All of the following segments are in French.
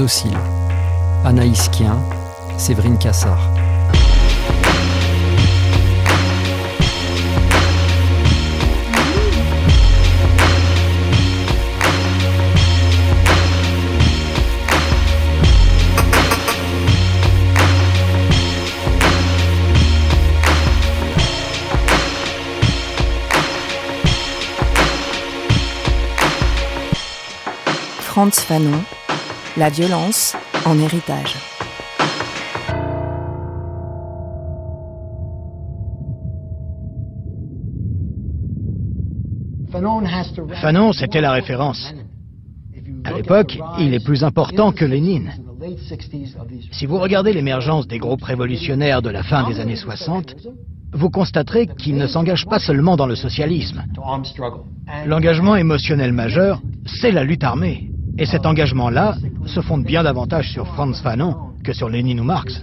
L'Indocile, Anaïs Kien, Séverine Cassard. Franz Fanon, La violence en héritage. Fanon, c'était la référence. À l'époque, il est plus important que Lénine. Si vous regardez l'émergence des groupes révolutionnaires de la fin des années 60, vous constaterez qu'ils ne s'engagent pas seulement dans le socialisme. L'engagement émotionnel majeur, c'est la lutte armée. Et cet engagement-là se fonde bien davantage sur Franz Fanon que sur Lénine ou Marx.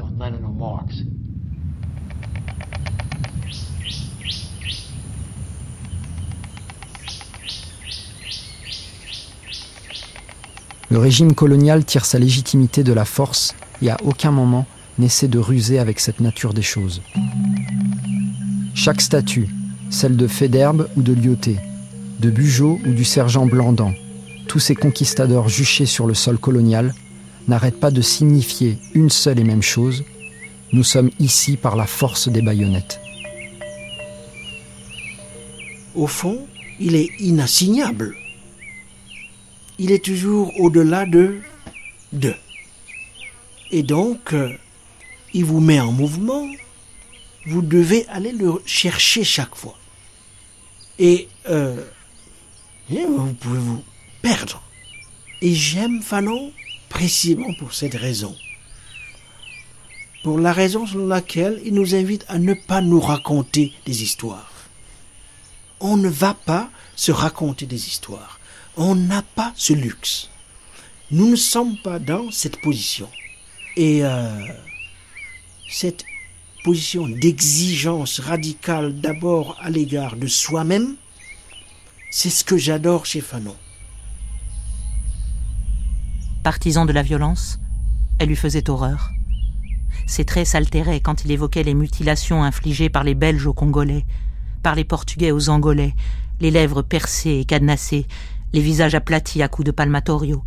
Le régime colonial tire sa légitimité de la force et à aucun moment n'essaie de ruser avec cette nature des choses. Chaque statue, celle de Féderbe ou de Lyoté, de Bugeaud ou du sergent Blandan, tous ces conquistadors juchés sur le sol colonial n'arrêtent pas de signifier une seule et même chose. Nous sommes ici par la force des baïonnettes. Au fond, il est inassignable. Il est toujours au-delà de deux. Et donc, il vous met en mouvement. Vous devez aller le chercher chaque fois. Et euh, vous pouvez vous perdre. Et j'aime Fanon précisément pour cette raison. Pour la raison selon laquelle il nous invite à ne pas nous raconter des histoires. On ne va pas se raconter des histoires. On n'a pas ce luxe. Nous ne sommes pas dans cette position. Et euh, cette position d'exigence radicale d'abord à l'égard de soi-même, c'est ce que j'adore chez Fanon. Partisan de la violence, elle lui faisait horreur. Ses traits s'altéraient quand il évoquait les mutilations infligées par les Belges aux Congolais, par les Portugais aux Angolais, les lèvres percées et cadenassées, les visages aplatis à coups de palmatorio.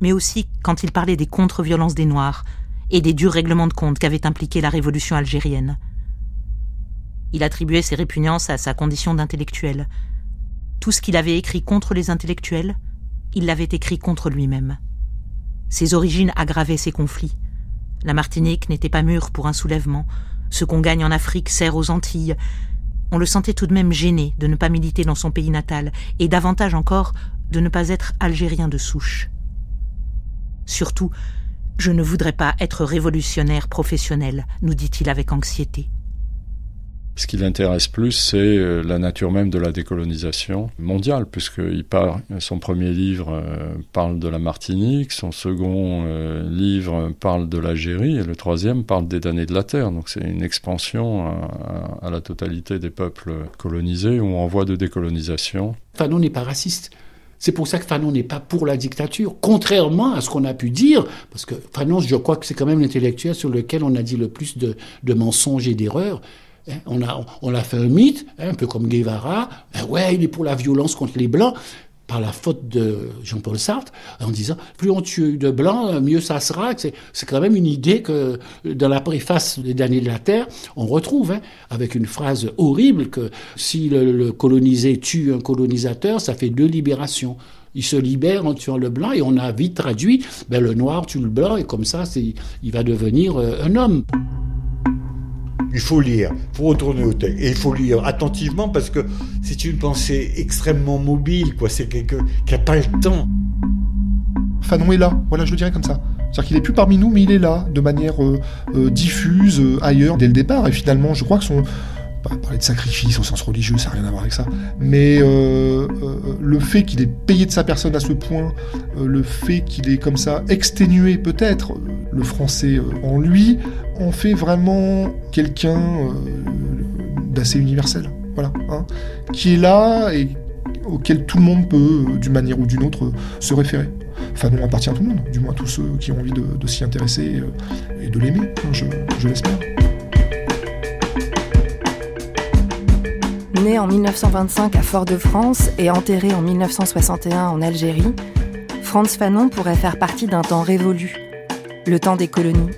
Mais aussi quand il parlait des contre-violences des Noirs et des durs règlements de compte qu'avait impliqué la révolution algérienne. Il attribuait ses répugnances à sa condition d'intellectuel. Tout ce qu'il avait écrit contre les intellectuels, il l'avait écrit contre lui-même. Ses origines aggravaient ces conflits. La Martinique n'était pas mûre pour un soulèvement. Ce qu'on gagne en Afrique sert aux Antilles. On le sentait tout de même gêné de ne pas militer dans son pays natal, et davantage encore de ne pas être algérien de souche. Surtout, je ne voudrais pas être révolutionnaire professionnel, nous dit-il avec anxiété. Ce qui l'intéresse plus, c'est euh, la nature même de la décolonisation mondiale, puisqu'il part, son premier livre euh, parle de la Martinique, son second euh, livre parle de l'Algérie, et le troisième parle des damnés de la Terre. Donc c'est une expansion à, la totalité des peuples colonisés ou en voie de décolonisation. Fanon n'est pas raciste. C'est pour ça que Fanon n'est pas pour la dictature, contrairement à ce qu'on a pu dire, parce que Fanon, je crois que c'est quand même l'intellectuel sur lequel on a dit le plus de, de mensonges et d'erreurs. Hein, on a, on fait un mythe, hein, un peu comme Guevara, ben ouais, il est pour la violence contre les Blancs, par la faute de Jean-Paul Sartre, en disant plus on tue de Blancs, mieux ça sera. C'est, quand même une idée que dans la préface des derniers de la Terre, on retrouve, hein, avec une phrase horrible que si le, colonisé tue un colonisateur, ça fait deux libérations il se libère en tuant le blanc et on a vite traduit ben, le noir tue le blanc et comme ça il va devenir euh, un homme. Il faut lire, il faut retourner au texte. Et il faut lire attentivement parce que c'est une pensée extrêmement mobile, quoi. C'est quelqu'un qui n'a pas le temps. Fanon est là, voilà, je le dirais comme ça. C'est-à-dire qu'il n'est plus parmi nous, mais il est là, de manière euh, euh, diffuse, euh, ailleurs, dès le départ. Et finalement, je crois que son, parler de sacrifice au sens religieux, ça n'a rien à voir avec ça. Mais euh, euh, le fait qu'il ait payé de sa personne à ce point, euh, le fait qu'il ait comme ça exténué peut-être le français en lui, en fait vraiment quelqu'un d'assez universel. Voilà. Hein, qui est là et auquel tout le monde peut, d'une manière ou d'une autre, se référer. Fanon appartient à tout le monde, du moins tous ceux qui ont envie de, s'y intéresser et de l'aimer, hein, je l'espère. Né en 1925 à Fort-de-France et enterré en 1961 en Algérie, Franz Fanon pourrait faire partie d'un temps révolu, le temps des colonies.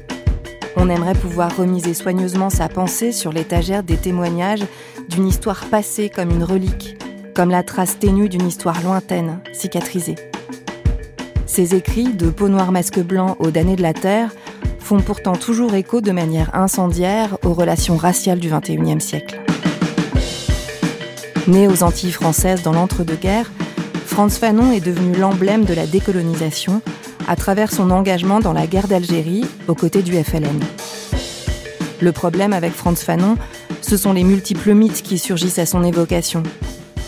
On aimerait pouvoir remiser soigneusement sa pensée sur l'étagère des témoignages d'une histoire passée comme une relique, comme la trace ténue d'une histoire lointaine, cicatrisée. Ses écrits, de peau noire masque blanc aux damnés de la Terre, font pourtant toujours écho de manière incendiaire aux relations raciales du XXIe siècle. Né aux Antilles françaises dans l'entre-deux-guerres, Franz Fanon est devenu l'emblème de la décolonisation à travers son engagement dans la guerre d'Algérie aux côtés du FLN. Le problème avec Franz Fanon, ce sont les multiples mythes qui surgissent à son évocation.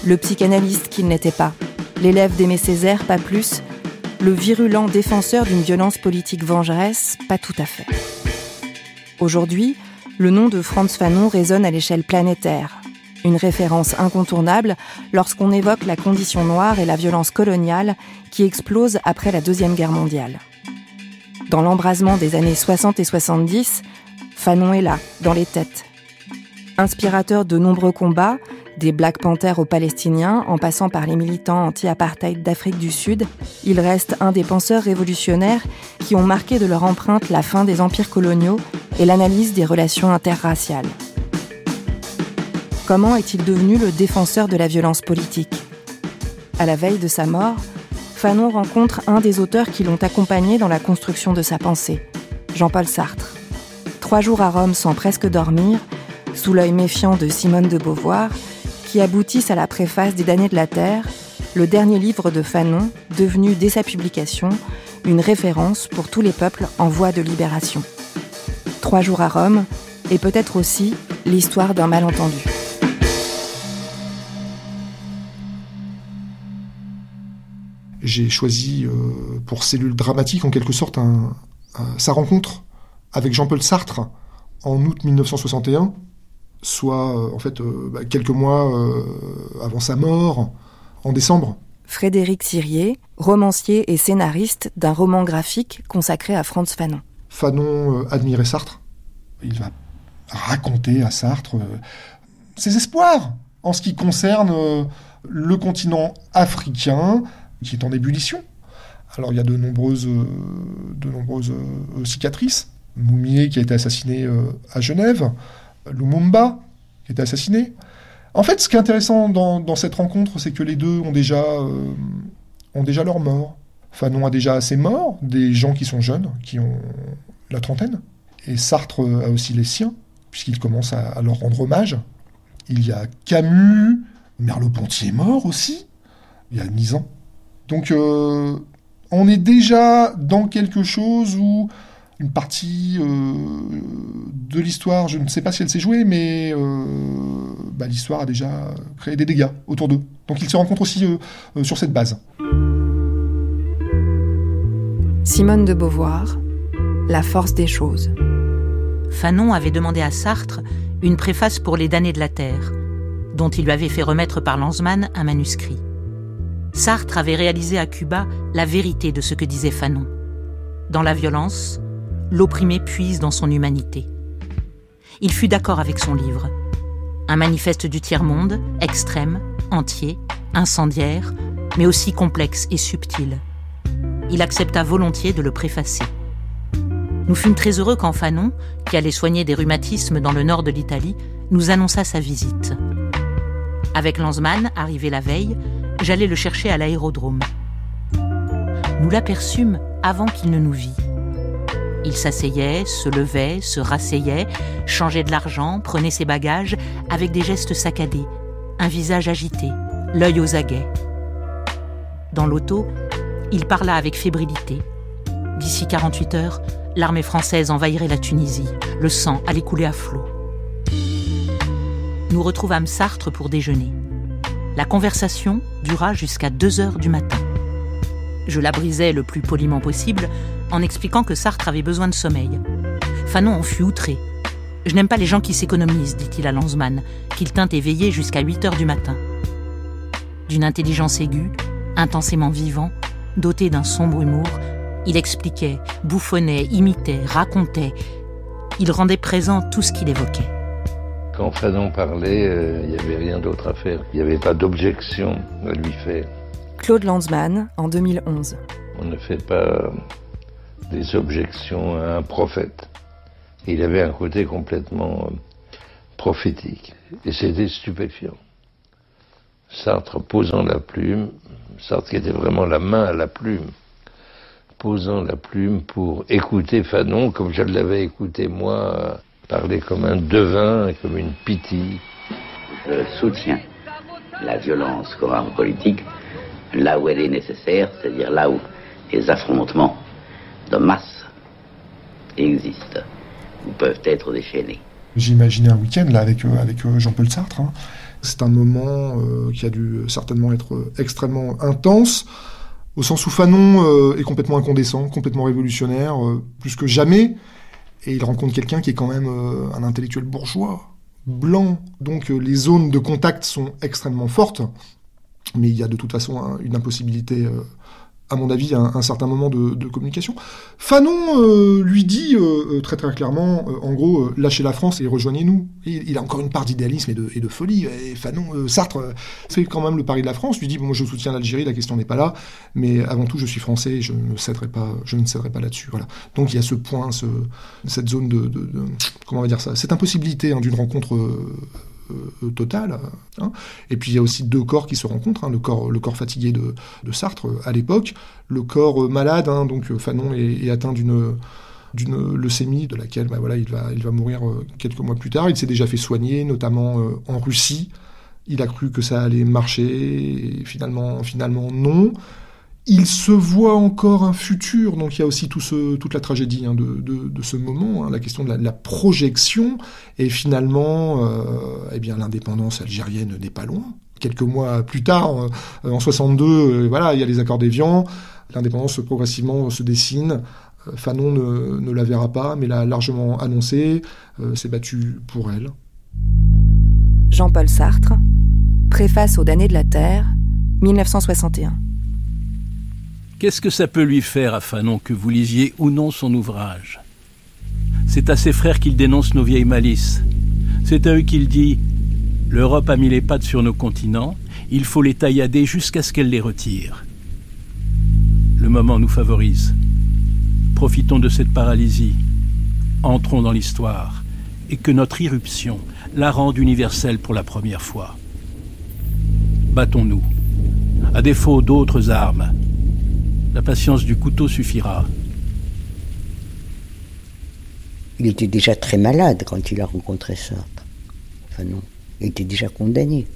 Le psychanalyste qu'il n'était pas, l'élève d'Aimé Césaire, pas plus, le virulent défenseur d'une violence politique vengeresse, pas tout à fait. Aujourd'hui, le nom de Franz Fanon résonne à l'échelle planétaire, une référence incontournable lorsqu'on évoque la condition noire et la violence coloniale qui explose après la Deuxième Guerre mondiale. Dans l'embrasement des années 60 et 70, Fanon est là, dans les têtes. Inspirateur de nombreux combats, des Black Panthers aux Palestiniens, en passant par les militants anti-apartheid d'Afrique du Sud, il reste un des penseurs révolutionnaires qui ont marqué de leur empreinte la fin des empires coloniaux et l'analyse des relations interraciales. Comment est-il devenu le défenseur de la violence politique? À la veille de sa mort, Fanon rencontre un des auteurs qui l'ont accompagné dans la construction de sa pensée, Jean-Paul Sartre. Trois jours à Rome sans presque dormir, sous l'œil méfiant de Simone de Beauvoir, qui aboutissent à la préface des damnés de la Terre, le dernier livre de Fanon, devenu dès sa publication une référence pour tous les peuples en voie de libération. Trois jours à Rome, et peut-être aussi l'histoire d'un malentendu. J'ai choisi euh, pour cellule dramatique en quelque sorte sa rencontre avec Jean-Paul Sartre en août 1961, soit euh, en fait euh, bah, quelques mois avant sa mort, en décembre. Frédéric Sirier, romancier et scénariste d'un roman graphique consacré à Franz Fanon. Fanon admirait Sartre. Il va raconter à Sartre ses espoirs en ce qui concerne le continent africain, qui est en ébullition. Alors il y a de nombreuses, euh, euh, cicatrices. Moumier qui a été assassiné euh, à Genève, Lumumba qui a été assassiné. En fait, ce qui est intéressant dans, cette rencontre, c'est que les deux ont déjà, leur mort. Fanon a déjà ses morts, des gens qui sont jeunes, qui ont la trentaine. Et Sartre a aussi les siens, puisqu'il commence à, à, leur rendre hommage. Il y a Camus, Merleau-Ponty est mort aussi, il y a dix ans. Donc euh, on est déjà dans quelque chose où une partie euh, de l'histoire, je ne sais pas si elle s'est jouée, mais euh, bah, l'histoire a déjà créé des dégâts autour d'eux. Donc ils se rencontrent aussi sur cette base. Simone de Beauvoir, La force des choses. Fanon avait demandé à Sartre une préface pour Les damnés de la Terre, dont il lui avait fait remettre par Lanzmann un manuscrit. Sartre avait réalisé à Cuba la vérité de ce que disait Fanon. Dans la violence, l'opprimé puise dans son humanité. Il fut d'accord avec son livre. Un manifeste du tiers-monde, extrême, entier, incendiaire, mais aussi complexe et subtil. Il accepta volontiers de le préfacer. Nous fûmes très heureux quand Fanon, qui allait soigner des rhumatismes dans le nord de l'Italie, nous annonça sa visite. Avec Lanzmann, arrivé la veille, j'allais le chercher à l'aérodrome. Nous l'aperçûmes avant qu'il ne nous vît. Il s'asseyait, se levait, se rasseyait, changeait de l'argent, prenait ses bagages avec des gestes saccadés, un visage agité, l'œil aux aguets. Dans l'auto, il parla avec fébrilité. D'ici 48 heures, l'armée française envahirait la Tunisie. Le sang allait couler à flot. Nous retrouvâmes Sartre pour déjeuner. La conversation dura jusqu'à 2 heures du matin. Je la brisais le plus poliment possible en expliquant que Sartre avait besoin de sommeil. Fanon en fut outré. Je n'aime pas les gens qui s'économisent, dit-il à Lanzmann, qu'il tint éveillé jusqu'à 8 heures du matin. d'une intelligence aiguë, intensément vivant, doté d'un sombre humour, il expliquait, bouffonnait, imitait, racontait. Il rendait présent tout ce qu'il évoquait. Quand Fanon parlait, euh, il n'y avait rien d'autre à faire. Il n'y avait pas d'objection à lui faire. Claude Lanzmann, en 2011. On ne fait pas des objections à un prophète. Il avait un côté complètement euh, prophétique. Et c'était stupéfiant. Sartre posant la plume, Sartre qui était vraiment la main à la plume, posant la plume pour écouter Fanon comme je l'avais écouté moi, parler comme un devin, comme une pitié. Je soutiens la violence comme arme politique là où elle est nécessaire, c'est-à-dire là où les affrontements de masse existent ou peuvent être déchaînés. J'imaginais un week-end là avec, euh, avec euh, Jean-Paul Sartre. Hein. C'est un moment euh, qui a dû certainement être extrêmement intense, au sens où Fanon est complètement incandescent, complètement révolutionnaire, plus que jamais, et il rencontre quelqu'un qui est quand même un intellectuel bourgeois, blanc, donc les zones de contact sont extrêmement fortes, mais il y a de toute façon une impossibilité à mon avis, un, un certain moment de, communication. Fanon euh, lui dit euh, euh, très très clairement, en gros, lâchez la France et rejoignez-nous. Il, a encore une part d'idéalisme et de, folie. Fanon, Sartre fait quand même le pari de la France, lui dit, bon, je soutiens l'Algérie, la question n'est pas là, mais avant tout je suis français et je ne céderai pas, je ne céderai pas là-dessus. Donc il y a ce point, ce, cette zone de comment on va dire ça, cette impossibilité hein, d'une rencontre euh, total hein. Et puis il y a aussi deux corps qui se rencontrent, hein. le, corps, le corps fatigué de, Sartre euh, à l'époque, le corps euh, malade, hein, donc Fanon est, atteint d'une d'une leucémie de laquelle bah, voilà, il, va, il va mourir quelques mois plus tard. Il s'est déjà fait soigner, notamment en Russie. Il a cru que ça allait marcher, et finalement, finalement non il se voit encore un futur, donc il y a aussi toute la tragédie hein, de, ce moment, hein, la question de la, projection, et finalement, euh, eh bien l'indépendance algérienne n'est pas loin. Quelques mois plus tard, euh, en 62, euh, voilà, il y a les accords d'Évian, l'indépendance progressivement se dessine. Fanon ne, la verra pas, mais l'a largement annoncé, s'est battu pour elle. Jean-Paul Sartre, préface aux damnés de la Terre, 1961. Qu'est-ce que ça peut lui faire à Fanon que vous lisiez ou non son ouvrage? C'est à ses frères qu'il dénonce nos vieilles malices. C'est à eux qu'il dit L'Europe a mis les pattes sur nos continents, il faut les taillader jusqu'à ce qu'elle les retire. Le moment nous favorise. Profitons de cette paralysie. Entrons dans l'histoire et que notre irruption la rende universelle pour la première fois. Battons-nous. À défaut d'autres armes, la patience du couteau suffira. Il était déjà très malade quand il a rencontré Sartre. Enfin non, il était déjà condamné.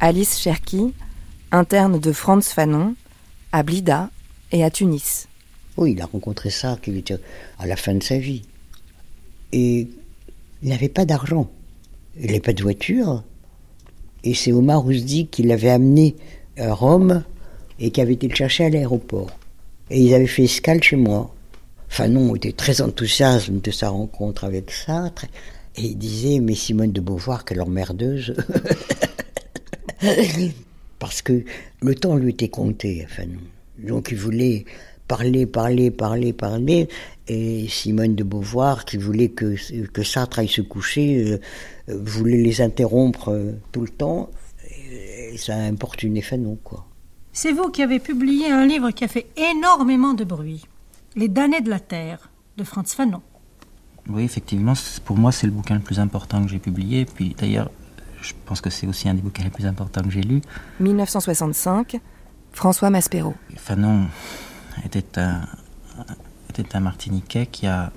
Alice Cherki, interne de Franz Fanon, à Blida et à Tunis. Oui, il a rencontré Sartre, il était à la fin de sa vie. Et il n'avait pas d'argent. Il n'avait pas de voiture. Et c'est Omar Ouzdi qui l'avait amené à Rome et qui avait été le chercher à l'aéroport. Et ils avaient fait escale chez moi. Fanon était très enthousiaste de sa rencontre avec Sartre. Et il disait, mais Simone de Beauvoir, quelle emmerdeuse. Parce que le temps lui était compté Fanon. Donc il voulait parler, parler, parler, parler. Et Simone de Beauvoir, qui voulait que, que Sartre aille se coucher, euh, voulait les interrompre euh, tout le temps. Et ça a Fanon, quoi. C'est vous qui avez publié un livre qui a fait énormément de bruit, Les damnés de la Terre, de Franz Fanon. Oui, effectivement, pour moi, c'est le bouquin le plus important que j'ai publié. Puis d'ailleurs, je pense que c'est aussi un des bouquins les plus importants que j'ai lu. 1965, François Maspero. Fanon était un, était un Martiniquais qui a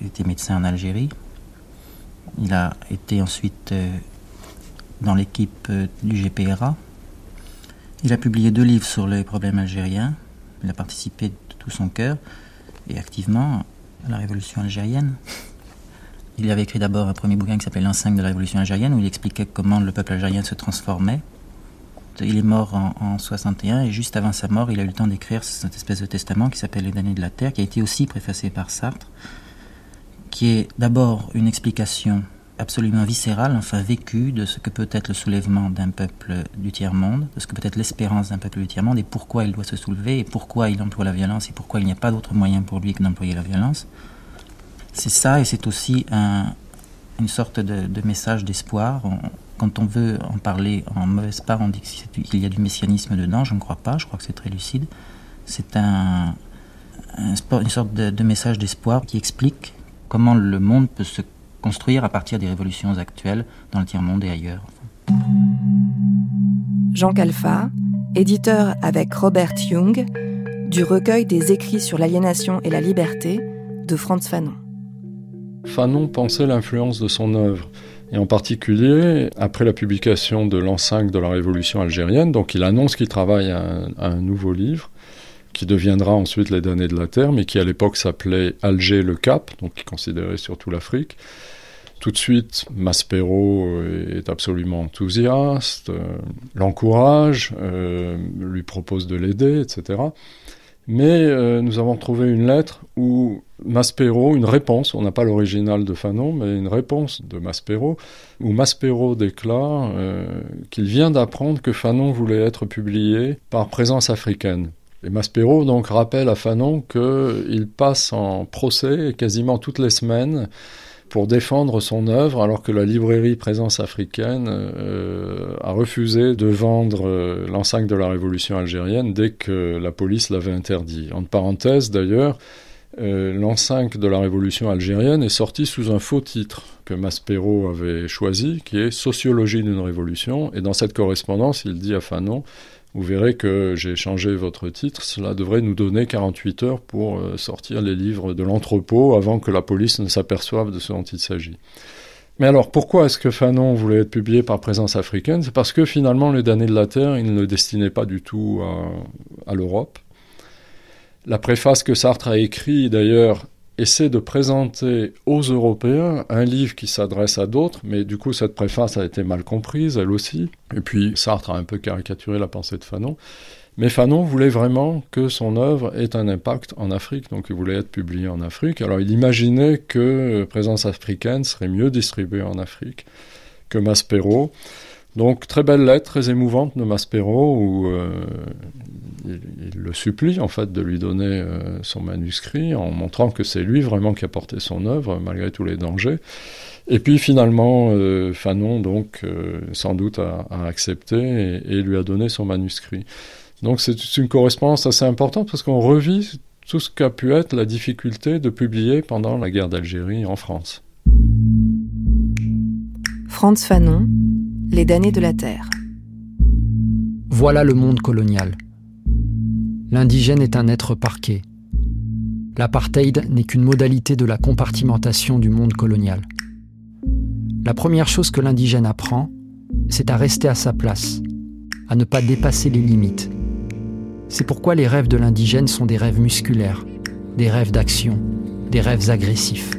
été médecin en Algérie. Il a été ensuite euh, dans l'équipe euh, du GPRA, il a publié deux livres sur les problèmes algériens. Il a participé de tout son cœur et activement à la révolution algérienne. Il avait écrit d'abord un premier bouquin qui s'appelait L'In de la révolution algérienne où il expliquait comment le peuple algérien se transformait. Il est mort en, 61 et juste avant sa mort, il a eu le temps d'écrire cette espèce de testament qui s'appelle Les damnés de la terre, qui a été aussi préfacé par Sartre, qui est d'abord une explication absolument viscéral, enfin vécu, de ce que peut être le soulèvement d'un peuple du tiers-monde, de ce que peut être l'espérance d'un peuple du tiers-monde, et pourquoi il doit se soulever, et pourquoi il emploie la violence, et pourquoi il n'y a pas d'autre moyen pour lui que d'employer la violence. C'est ça, et c'est aussi une sorte de, message d'espoir. Quand on veut en parler en mauvaise part, on dit qu'il y a du messianisme dedans, je ne crois pas, je crois que c'est très lucide. C'est un, une sorte de message d'espoir qui explique comment le monde peut se construire à partir des révolutions actuelles dans le tiers-monde et ailleurs. Jean Calfa, éditeur avec Robert Jung du recueil des écrits sur l'aliénation et la liberté de Franz Fanon. Fanon pensait l'influence de son œuvre, et en particulier après la publication de l'an 5 de la Révolution algérienne, donc il annonce qu'il travaille à un, nouveau livre qui deviendra ensuite Les damnés de la Terre, mais qui à l'époque s'appelait Alger le Cap, donc qui considérait surtout l'Afrique. Tout de suite, Maspero euh, est absolument enthousiaste, euh, l'encourage, euh, lui propose de l'aider, etc. Mais nous avons trouvé une lettre où Maspero, une réponse, on n'a pas l'original de Fanon, mais une réponse de Maspero, où Maspero déclare qu'il vient d'apprendre que Fanon voulait être publié par présence africaine. Et Maspero donc rappelle à Fanon qu'il passe en procès quasiment toutes les semaines pour défendre son œuvre, alors que la librairie Présence africaine euh, a refusé de vendre euh, l'enceinte de la Révolution algérienne dès que la police l'avait interdit. En parenthèse, d'ailleurs, euh, l'enceinte de la Révolution algérienne est sortie sous un faux titre que Maspero avait choisi, qui est Sociologie d'une révolution. Et dans cette correspondance, il dit à Fanon vous verrez que j'ai changé votre titre. Cela devrait nous donner 48 heures pour euh, sortir les livres de l'entrepôt avant que la police ne s'aperçoive de ce dont il s'agit. Mais alors, pourquoi est-ce que Fanon voulait être publié par Présence africaine? C'est parce que finalement, les damnés de la Terre, il ne le destinait pas du tout à, à l'Europe. La préface que Sartre a écrite, d'ailleurs, essaie de présenter aux Européens un livre qui s'adresse à d'autres, mais du coup cette préface a été mal comprise, elle aussi. Et puis Sartre a un peu caricaturé la pensée de Fanon. Mais Fanon voulait vraiment que son œuvre ait un impact en Afrique, donc il voulait être publié en Afrique. Alors il imaginait que Présence africaine serait mieux distribuée en Afrique que Maspero. Donc très belle lettre, très émouvante de Maspero, où euh, il, le supplie en fait de lui donner euh, son manuscrit en montrant que c'est lui vraiment qui a porté son œuvre malgré tous les dangers. Et puis finalement, euh, Fanon donc sans doute a, accepté et, lui a donné son manuscrit. Donc c'est une correspondance assez importante parce qu'on revit tout ce qu'a pu être la difficulté de publier pendant la guerre d'Algérie en France. Franz Fanon les damnés de la terre. Voilà le monde colonial. L'indigène est un être parqué. L'apartheid n'est qu'une modalité de la compartimentation du monde colonial. La première chose que l'indigène apprend, c'est à rester à sa place, à ne pas dépasser les limites. C'est pourquoi les rêves de l'indigène sont des rêves musculaires, des rêves d'action, des rêves agressifs.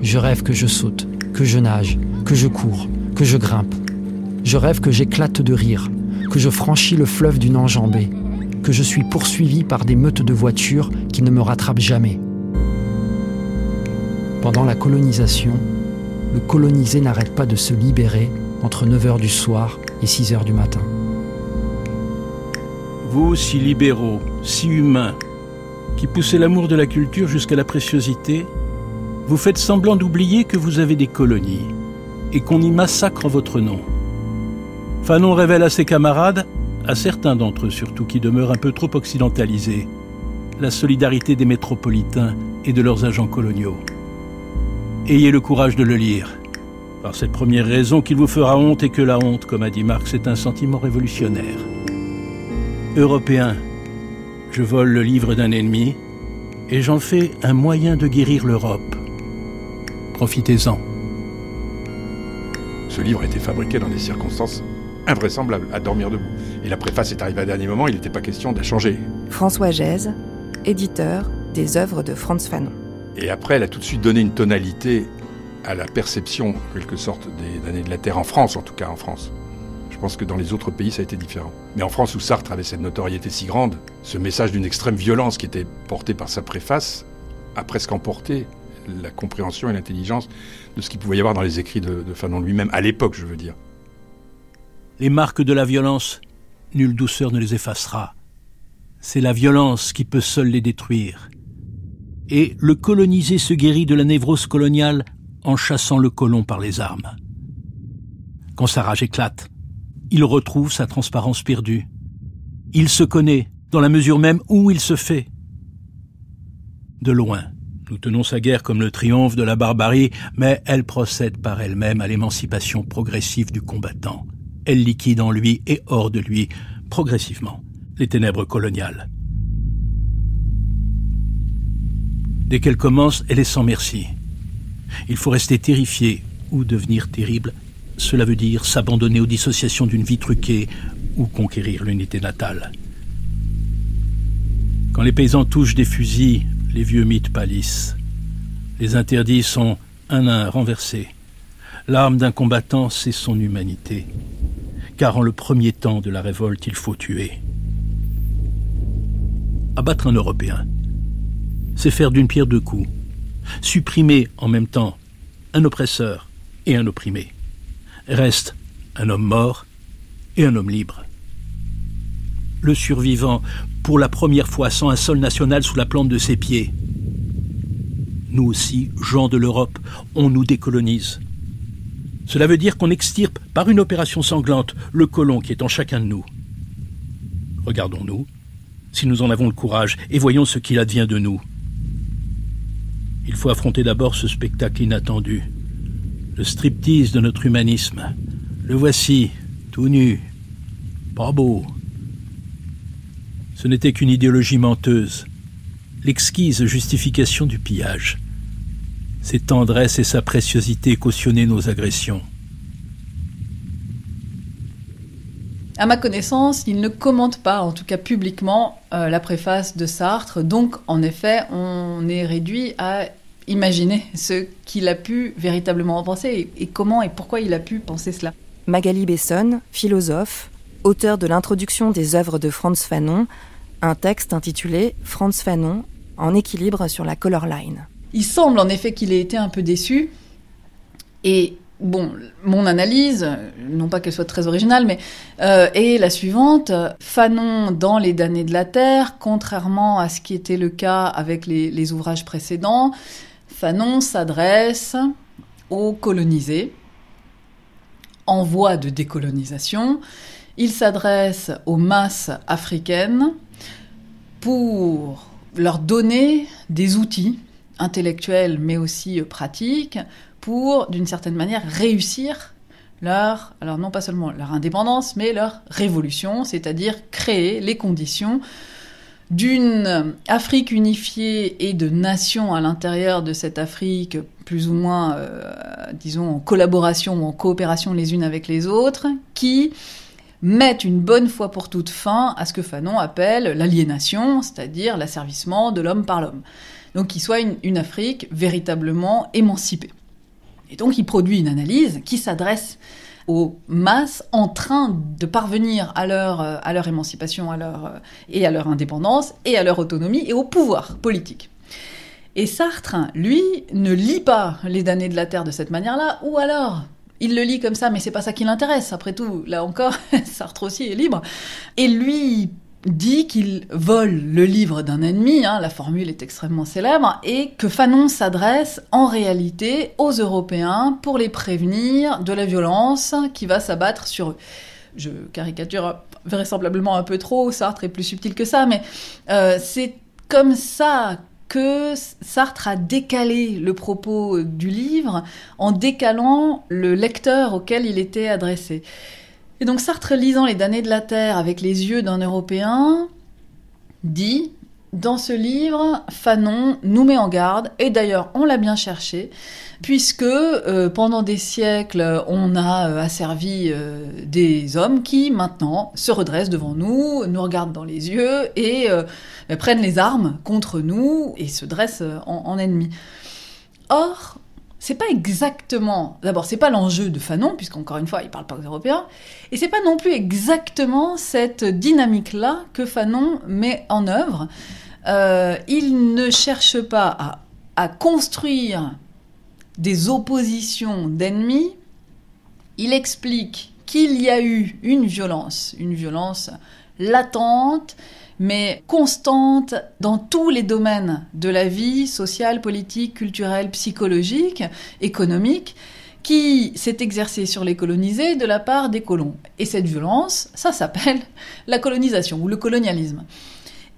Je rêve que je saute, que je nage, que je cours, que je grimpe. Je rêve que j'éclate de rire, que je franchis le fleuve d'une enjambée, que je suis poursuivi par des meutes de voitures qui ne me rattrapent jamais. Pendant la colonisation, le colonisé n'arrête pas de se libérer entre 9h du soir et 6h du matin. Vous, si libéraux, si humains, qui poussez l'amour de la culture jusqu'à la préciosité, vous faites semblant d'oublier que vous avez des colonies et qu'on y massacre votre nom. Fanon révèle à ses camarades, à certains d'entre eux surtout qui demeurent un peu trop occidentalisés, la solidarité des métropolitains et de leurs agents coloniaux. Ayez le courage de le lire, par cette première raison qu'il vous fera honte et que la honte, comme a dit Marx, est un sentiment révolutionnaire. Européen, je vole le livre d'un ennemi et j'en fais un moyen de guérir l'Europe. Profitez-en. Ce livre a été fabriqué dans des circonstances invraisemblables, à dormir debout. Et la préface est arrivée à dernier moment, il n'était pas question de changer. François Gèze, éditeur des œuvres de Franz Fanon. Et après, elle a tout de suite donné une tonalité à la perception, en quelque sorte, des années de la Terre, en France en tout cas, en France. Je pense que dans les autres pays, ça a été différent. Mais en France, où Sartre avait cette notoriété si grande, ce message d'une extrême violence qui était porté par sa préface a presque emporté la compréhension et l'intelligence de ce qu'il pouvait y avoir dans les écrits de, de Fanon lui-même, à l'époque, je veux dire. Les marques de la violence, nulle douceur ne les effacera. C'est la violence qui peut seule les détruire. Et le colonisé se guérit de la névrose coloniale en chassant le colon par les armes. Quand sa rage éclate, il retrouve sa transparence perdue. Il se connaît dans la mesure même où il se fait. De loin, nous tenons sa guerre comme le triomphe de la barbarie, mais elle procède par elle-même à l'émancipation progressive du combattant. Elle liquide en lui et hors de lui, progressivement, les ténèbres coloniales. Dès qu'elle commence, elle est sans merci. Il faut rester terrifié ou devenir terrible. Cela veut dire s'abandonner aux dissociations d'une vie truquée ou conquérir l'unité natale. Quand les paysans touchent des fusils, les vieux mythes pâlissent. Les interdits sont un à un renversés. L'arme d'un combattant, c'est son humanité. Car en le premier temps de la révolte, il faut tuer. Abattre un Européen, c'est faire d'une pierre deux coups. Supprimer en même temps un oppresseur et un opprimé. Reste un homme mort et un homme libre. Le survivant, pour la première fois sans un sol national sous la plante de ses pieds. Nous aussi, gens de l'Europe, on nous décolonise. Cela veut dire qu'on extirpe par une opération sanglante le colon qui est en chacun de nous. Regardons-nous, si nous en avons le courage, et voyons ce qu'il advient de nous. Il faut affronter d'abord ce spectacle inattendu, le striptease de notre humanisme. Le voici, tout nu, pas beau. Ce n'était qu'une idéologie menteuse, l'exquise justification du pillage. Ses tendresses et sa préciosité cautionnaient nos agressions. À ma connaissance, il ne commente pas, en tout cas publiquement, euh, la préface de Sartre. Donc, en effet, on est réduit à imaginer ce qu'il a pu véritablement en penser et, et comment et pourquoi il a pu penser cela. Magali Besson, philosophe, auteur de l'introduction des œuvres de Franz Fanon, un texte intitulé Franz Fanon en équilibre sur la color line. Il semble en effet qu'il ait été un peu déçu et Bon, mon analyse, non pas qu'elle soit très originale, mais euh, est la suivante. Fanon, dans Les damnés de la Terre, contrairement à ce qui était le cas avec les, les ouvrages précédents, Fanon s'adresse aux colonisés en voie de décolonisation. Il s'adresse aux masses africaines pour leur donner des outils intellectuels mais aussi pratiques pour, d'une certaine manière, réussir leur, alors non pas seulement leur indépendance, mais leur révolution, c'est-à-dire créer les conditions d'une Afrique unifiée et de nations à l'intérieur de cette Afrique, plus ou moins, euh, disons, en collaboration ou en coopération les unes avec les autres, qui mettent une bonne fois pour toutes fin à ce que Fanon appelle l'aliénation, c'est-à-dire l'asservissement de l'homme par l'homme. Donc qui soit une, une Afrique véritablement émancipée. Et donc il produit une analyse qui s'adresse aux masses en train de parvenir à leur, euh, à leur émancipation à leur, euh, et à leur indépendance et à leur autonomie et au pouvoir politique. Et Sartre, lui, ne lit pas les damnés de la Terre de cette manière-là, ou alors il le lit comme ça, mais c'est pas ça qui l'intéresse. Après tout, là encore, Sartre aussi est libre. Et lui dit qu'il vole le livre d'un ennemi, hein, la formule est extrêmement célèbre, et que Fanon s'adresse en réalité aux Européens pour les prévenir de la violence qui va s'abattre sur eux. Je caricature vraisemblablement un peu trop, Sartre est plus subtil que ça, mais euh, c'est comme ça que Sartre a décalé le propos du livre en décalant le lecteur auquel il était adressé. Et donc Sartre, lisant Les damnés de la Terre avec les yeux d'un Européen, dit dans ce livre, Fanon nous met en garde, et d'ailleurs on l'a bien cherché, puisque euh, pendant des siècles on a euh, asservi euh, des hommes qui maintenant se redressent devant nous, nous regardent dans les yeux et prennent les armes contre nous et se dressent en, en ennemis. Or, c'est pas exactement. D'abord, c'est pas l'enjeu de Fanon, puisqu'encore une fois, il parle pas aux Européens, et c'est pas non plus exactement cette dynamique-là que Fanon met en œuvre. Il ne cherche pas à construire des oppositions d'ennemis, il explique qu'il y a eu une violence, une violence latente, mais constante dans tous les domaines de la vie sociale, politique, culturelle, psychologique, économique, qui s'est exercée sur les colonisés de la part des colons. Et cette violence, ça s'appelle la colonisation ou le colonialisme.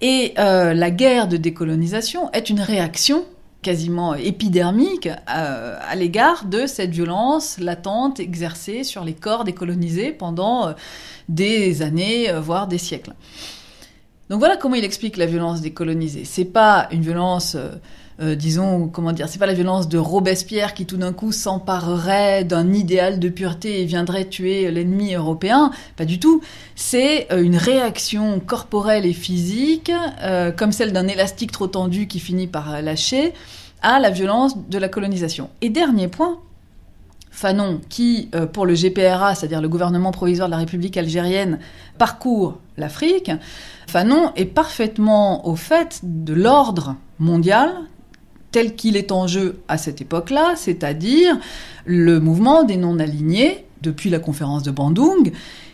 Et euh, la guerre de décolonisation est une réaction quasiment épidermique euh, à l'égard de cette violence latente exercée sur les corps décolonisés pendant euh, des années, voire des siècles. Donc voilà comment il explique la violence des colonisés. C'est pas une violence, euh, euh, disons, comment dire, c'est pas la violence de Robespierre qui tout d'un coup s'emparerait d'un idéal de pureté et viendrait tuer l'ennemi européen. Pas du tout. C'est euh, une réaction corporelle et physique, comme celle d'un élastique trop tendu qui finit par lâcher, à la violence de la colonisation. Et dernier point, Fanon, qui, pour le GPRA, c'est-à-dire le gouvernement provisoire de la République algérienne, parcourt l'Afrique, Fanon est parfaitement au fait de l'ordre mondial tel qu'il est en jeu à cette époque-là, c'est-à-dire le mouvement des non-alignés depuis la conférence de Bandung,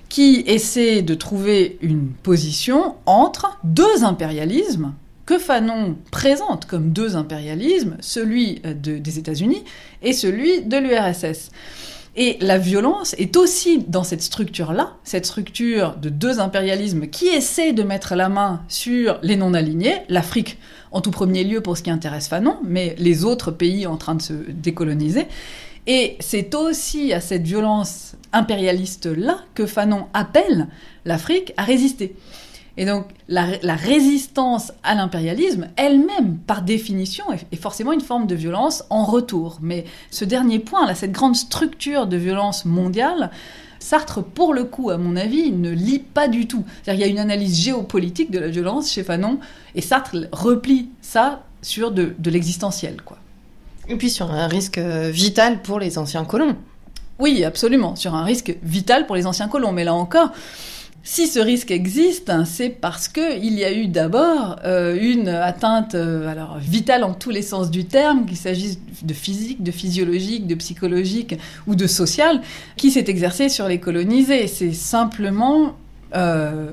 qui essaie de trouver une position entre deux impérialismes que Fanon présente comme deux impérialismes, celui des États-Unis et celui de l'URSS. Et la violence est aussi dans cette structure-là, cette structure de deux impérialismes qui essaient de mettre la main sur les non-alignés, l'Afrique en tout premier lieu pour ce qui intéresse Fanon, mais les autres pays en train de se décoloniser. Et c'est aussi à cette violence impérialiste-là que Fanon appelle l'Afrique à résister. Et donc la, résistance à l'impérialisme, elle-même, par définition, est, forcément une forme de violence en retour. Mais ce dernier point, là, cette grande structure de violence mondiale, Sartre, pour le coup, à mon avis, ne lit pas du tout. Il y a une analyse géopolitique de la violence chez Fanon, et Sartre replie ça sur de, de l'existentiel, quoi. Et puis sur un risque vital pour les anciens colons. Oui, absolument, sur un risque vital pour les anciens colons. Mais là encore, si ce risque existe, c'est parce qu'il y a eu d'abord euh, une atteinte euh, alors, vitale en tous les sens du terme, qu'il s'agisse de physique, de physiologique, de psychologique ou de social, qui s'est exercée sur les colonisés. C'est simplement euh,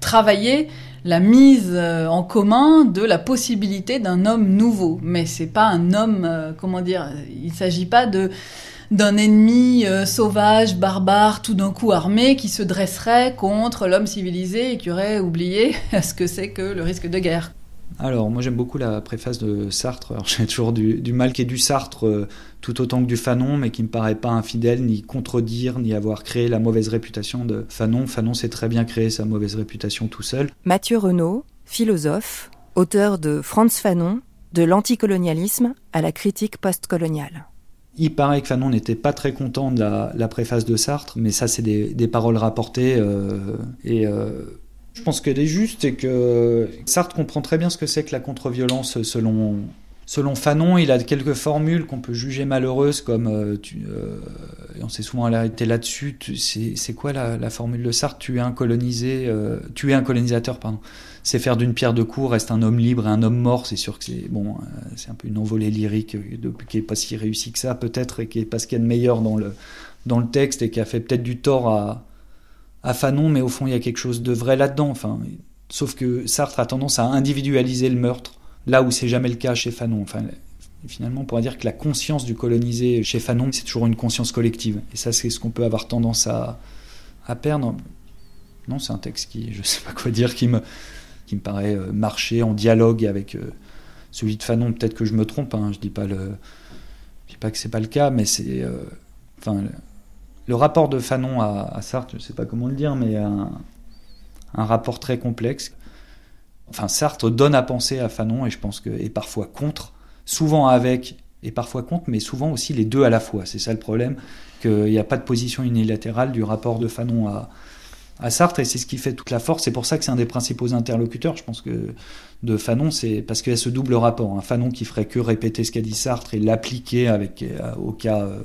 travailler la mise en commun de la possibilité d'un homme nouveau. Mais c'est pas un homme, comment dire, il s'agit pas de d'un ennemi euh, sauvage, barbare, tout d'un coup armé, qui se dresserait contre l'homme civilisé et qui aurait oublié ce que c'est que le risque de guerre. Alors, moi j'aime beaucoup la préface de Sartre. J'ai toujours du, mal qui est du Sartre euh, tout autant que du Fanon, mais qui me paraît pas infidèle, ni contredire, ni avoir créé la mauvaise réputation de Fanon. Fanon s'est très bien créé sa mauvaise réputation tout seul. Mathieu Renaud, philosophe, auteur de Franz Fanon, de l'anticolonialisme à la critique postcoloniale. Il paraît que Fanon n'était pas très content de la, préface de Sartre, mais ça, c'est des, paroles rapportées. Euh, et euh, je pense qu'elle est juste et que Sartre comprend très bien ce que c'est que la contre-violence selon, selon Fanon. Il a quelques formules qu'on peut juger malheureuses, comme, euh, on s'est souvent arrêté là-dessus, c'est quoi la, la, formule de Sartre? Tu es un colonisé, tu es un colonisateur, pardon c'est faire d'une pierre deux coups, reste un homme libre et un homme mort. C'est sûr que c'est bon, euh, c'est un peu une envolée lyrique euh, qui est pas si réussie que ça peut-être et qui est pas ce qu'il y a de meilleur dans le dans le texte et qui a fait peut-être du tort à à Fanon, mais au fond il y a quelque chose de vrai là-dedans. Enfin, sauf que Sartre a tendance à individualiser le meurtre là où c'est jamais le cas chez Fanon. Enfin, finalement, on pourrait dire que la conscience du colonisé chez Fanon, c'est toujours une conscience collective. Et ça, c'est ce qu'on peut avoir tendance à, à perdre. Non, c'est un texte qui, je sais pas quoi dire, qui me, qui me paraît euh, marcher en dialogue avec euh, celui de Fanon. Peut-être que je me trompe, hein, je dis dis pas que c'est pas le cas, mais c'est, euh, enfin, le, rapport de Fanon à, Sartre, je sais pas comment le dire, mais un, un rapport très complexe. Enfin, Sartre donne à penser à Fanon et je pense que et parfois contre, souvent avec et parfois contre, mais souvent aussi les deux à la fois. C'est ça le problème, qu'il n'y a pas de position unilatérale du rapport de Fanon à, à Sartre et c'est ce qui fait toute la force. C'est pour ça que c'est un des principaux interlocuteurs, je pense que de Fanon, c'est parce qu'il y a ce double rapport. Hein. Fanon qui ferait que répéter ce qu'a dit Sartre et l'appliquer avec euh, au cas euh,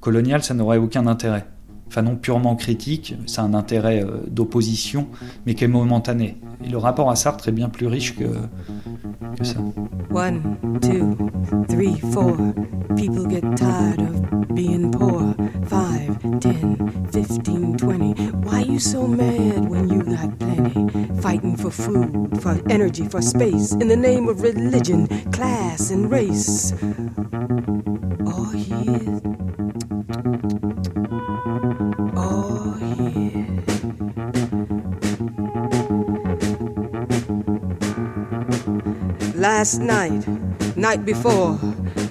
colonial, ça n'aurait aucun intérêt. Fanon purement critique, c'est un intérêt euh, d'opposition, mais qui est momentané. Et le rapport à Sartre est bien plus riche que, que ça. One, two, three, four. People get tired of being poor. Five, ten, fifteen, twenty. Why you so mad when you got plenty? Fighting for food, for energy, for space, in the name of religion, class, and race. Oh, yeah. Oh, Last night, night before,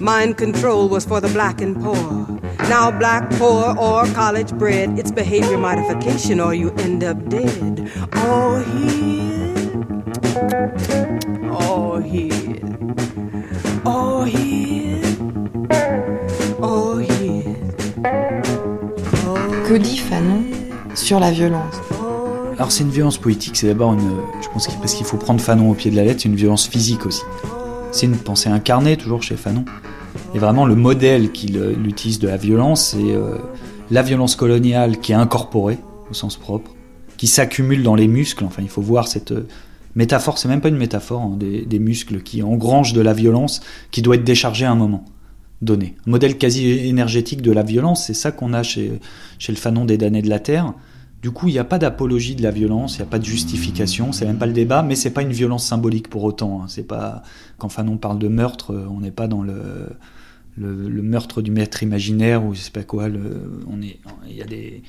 mind control was for the black and poor. Now, black, poor, or college bred, it's behavior modification or you end up dead. Oh, here. Oh, here. Oh, here. Oh, here. Dit Fanon sur la violence Alors c'est une violence poétique, c'est d'abord une, je pense parce qu'il faut prendre Fanon au pied de la lettre, c'est une violence physique aussi. C'est une pensée incarnée toujours chez Fanon. Et vraiment le modèle qu'il euh, utilise de la violence, c'est euh, la violence coloniale qui est incorporée au sens propre, qui s'accumule dans les muscles. Enfin, il faut voir cette euh, métaphore, c'est même pas une métaphore, hein, des, muscles qui engrangent de la violence qui doit être déchargée à un moment donné. Modèle quasi énergétique de la violence, c'est ça qu'on a chez, chez le Fanon des damnés de la Terre. Du coup, il n'y a pas d'apologie de la violence, il n'y a pas de justification, c'est même pas le débat, mais c'est pas une violence symbolique pour autant. hein. C'est pas quand Fanon parle de meurtre, euh, on n'est pas dans le, meurtre du maître imaginaire ou je sais pas quoi. Il y a des.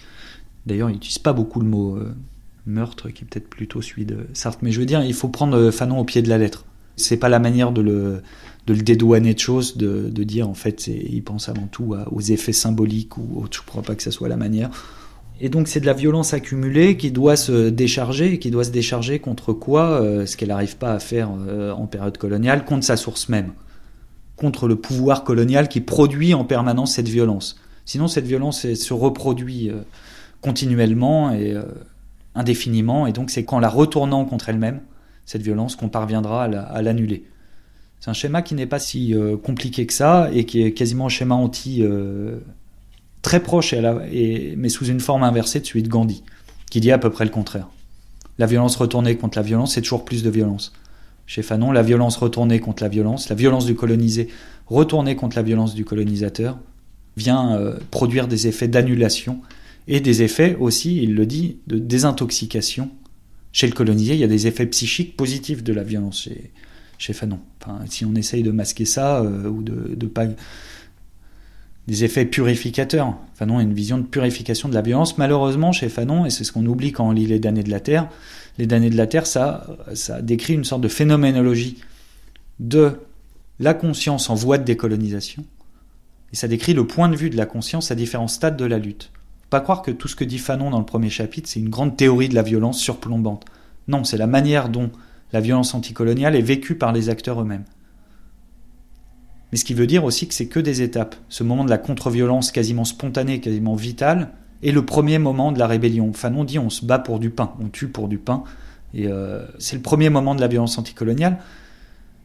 D'ailleurs, il n'utilise pas beaucoup le mot euh, meurtre, qui est peut-être plutôt celui de Sartre. Mais je veux dire, il faut prendre euh, Fanon au pied de la lettre. C'est pas la manière de le dédouaner de choses, de, dire en fait, il pense avant tout aux effets symboliques ou autres. Je crois pas que ça soit la manière. Et donc c'est de la violence accumulée qui doit se décharger, qui doit se décharger contre quoi Euh, Ce qu'elle n'arrive pas à faire euh, en période coloniale, contre sa source même, contre le pouvoir colonial qui produit en permanence cette violence. Sinon cette violence se reproduit euh, continuellement et indéfiniment, et donc c'est qu'en la retournant contre elle-même, cette violence, qu'on parviendra à la- à l'annuler. C'est un schéma qui n'est pas si compliqué que ça et qui est quasiment un schéma anti très proche, mais sous une forme inversée de celui de Gandhi, qui dit à peu près le contraire. La violence retournée contre la violence, c'est toujours plus de violence. Chez Fanon, la violence retournée contre la violence, la violence du colonisé retournée contre la violence du colonisateur, vient euh, produire des effets d'annulation et des effets aussi, il le dit, de désintoxication. Chez le colonisé, il y a des effets psychiques positifs de la violence chez, Fanon. Si on essaye de masquer ça euh, ou de, de pas des effets purificateurs. Fanon a une vision de purification de la violence. Malheureusement, chez Fanon, et c'est ce qu'on oublie quand on lit Les damnés de la Terre, Les damnés de la Terre, ça, décrit une sorte de phénoménologie de la conscience en voie de décolonisation. Et ça décrit le point de vue de la conscience à différents stades de la lutte. Pas croire que tout ce que dit Fanon dans le premier chapitre, c'est une grande théorie de la violence surplombante. Non, c'est la manière dont la violence anticoloniale est vécue par les acteurs eux-mêmes. Mais ce qui veut dire aussi que c'est que des étapes. Ce moment de la contre-violence quasiment spontanée, quasiment vitale, est le premier moment de la rébellion. Fanon dit on se bat pour du pain, on tue pour du pain. Et euh, c'est le premier moment de la violence anticoloniale.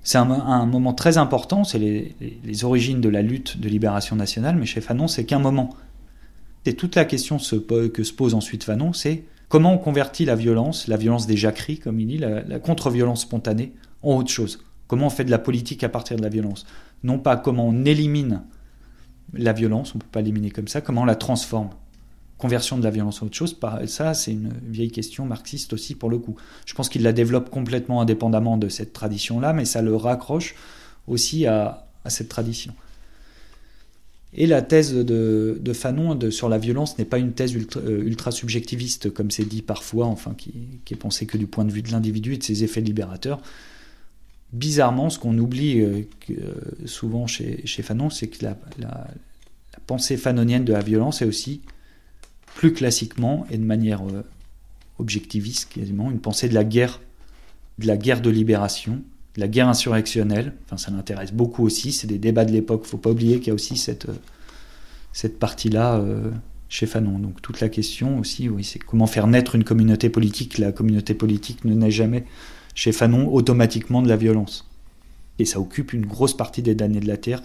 C'est un, moment très important, c'est les, origines de la lutte de libération nationale, mais chez Fanon, c'est qu'un moment. Et toute la question que se pose ensuite Fanon, c'est comment on convertit la violence, la violence des jacqueries, comme il dit, la contre-violence spontanée, en autre chose. Comment on fait de la politique à partir de la violence Non pas comment on élimine la violence, on ne peut pas l'éliminer comme ça, comment on la transforme. Conversion de la violence en autre chose, ça c'est une vieille question marxiste aussi pour le coup. Je pense qu'il la développe complètement indépendamment de cette tradition-là, mais ça le raccroche aussi à, cette tradition. Et la thèse de, Fanon sur la violence n'est pas une thèse ultra, euh, subjectiviste, comme c'est dit parfois, enfin, qui, est pensée que du point de vue de l'individu et de ses effets libérateurs. Bizarrement, ce qu'on oublie euh, euh, souvent chez, chez Fanon, c'est que la, pensée fanonienne de la violence est aussi, plus classiquement et de manière euh, objectiviste quasiment, une pensée de la guerre, de la guerre de libération, de la guerre insurrectionnelle. Enfin, ça l'intéresse beaucoup aussi. C'est des débats de l'époque. Faut pas oublier qu'il y a aussi cette, cette partie-là chez Fanon. Donc toute la question aussi, oui, c'est comment faire naître une communauté politique. La communauté politique ne naît jamais chez Fanon automatiquement de la violence. Et ça occupe une grosse partie des damnés de la Terre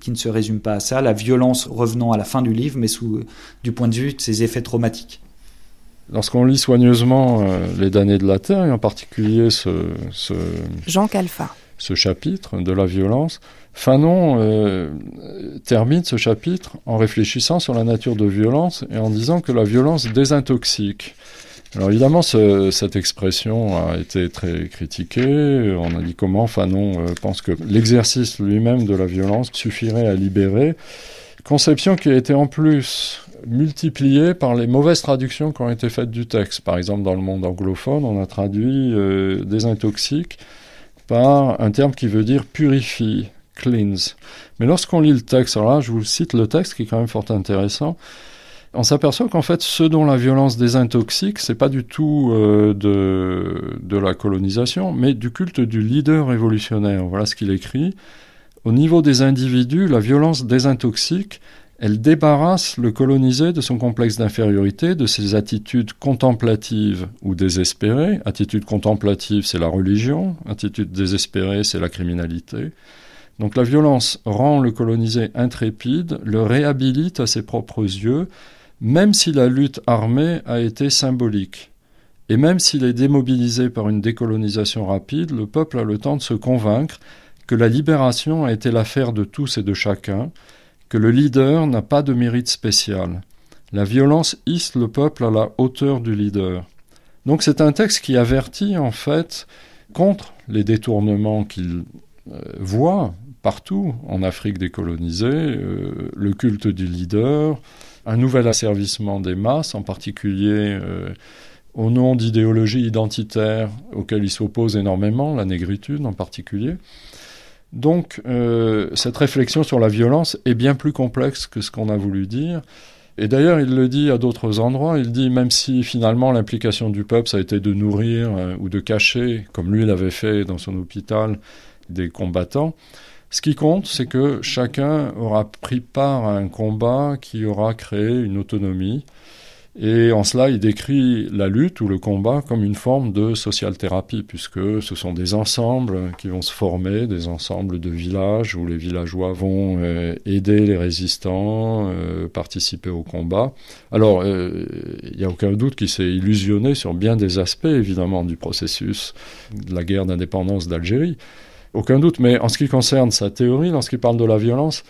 qui ne se résume pas à ça, la violence revenant à la fin du livre, mais sous, du point de vue de ses effets traumatiques. Lorsqu'on lit soigneusement euh, Les damnés de la Terre, et en particulier ce, ce, Jean Calfa. ce chapitre de la violence, Fanon euh, termine ce chapitre en réfléchissant sur la nature de violence et en disant que la violence désintoxique. Alors évidemment, ce, cette expression a été très critiquée. On a dit comment Fanon euh, pense que l'exercice lui-même de la violence suffirait à libérer. Conception qui a été en plus multipliée par les mauvaises traductions qui ont été faites du texte. Par exemple, dans le monde anglophone, on a traduit euh, désintoxique par un terme qui veut dire purifie, cleanse. Mais lorsqu'on lit le texte, alors là, je vous cite le texte qui est quand même fort intéressant on s'aperçoit qu'en fait, ce dont la violence désintoxique, c'est pas du tout euh, de, de la colonisation, mais du culte du leader révolutionnaire. Voilà ce qu'il écrit. Au niveau des individus, la violence désintoxique, elle débarrasse le colonisé de son complexe d'infériorité, de ses attitudes contemplatives ou désespérées. Attitude contemplative, c'est la religion. Attitude désespérée, c'est la criminalité. Donc la violence rend le colonisé intrépide, le réhabilite à ses propres yeux, même si la lutte armée a été symbolique. Et même s'il est démobilisé par une décolonisation rapide, le peuple a le temps de se convaincre que la libération a été l'affaire de tous et de chacun, que le leader n'a pas de mérite spécial. La violence hisse le peuple à la hauteur du leader. Donc c'est un texte qui avertit en fait contre les détournements qu'il euh, voit partout en Afrique décolonisée, euh, le culte du leader, un nouvel asservissement des masses, en particulier euh, au nom d'idéologies identitaires auxquelles il s'oppose énormément, la négritude en particulier. Donc euh, cette réflexion sur la violence est bien plus complexe que ce qu'on a voulu dire. Et d'ailleurs, il le dit à d'autres endroits, il dit même si finalement l'implication du peuple, ça a été de nourrir euh, ou de cacher, comme lui l'avait fait dans son hôpital, des combattants, ce qui compte, c'est que chacun aura pris part à un combat qui aura créé une autonomie. Et en cela, il décrit la lutte ou le combat comme une forme de social thérapie, puisque ce sont des ensembles qui vont se former, des ensembles de villages où les villageois vont euh, aider les résistants, euh, participer au combat. Alors, euh, il n'y a aucun doute qu'il s'est illusionné sur bien des aspects, évidemment, du processus de la guerre d'indépendance d'Algérie. Aucun doute, mais en ce qui concerne sa théorie, lorsqu'il parle de la violence,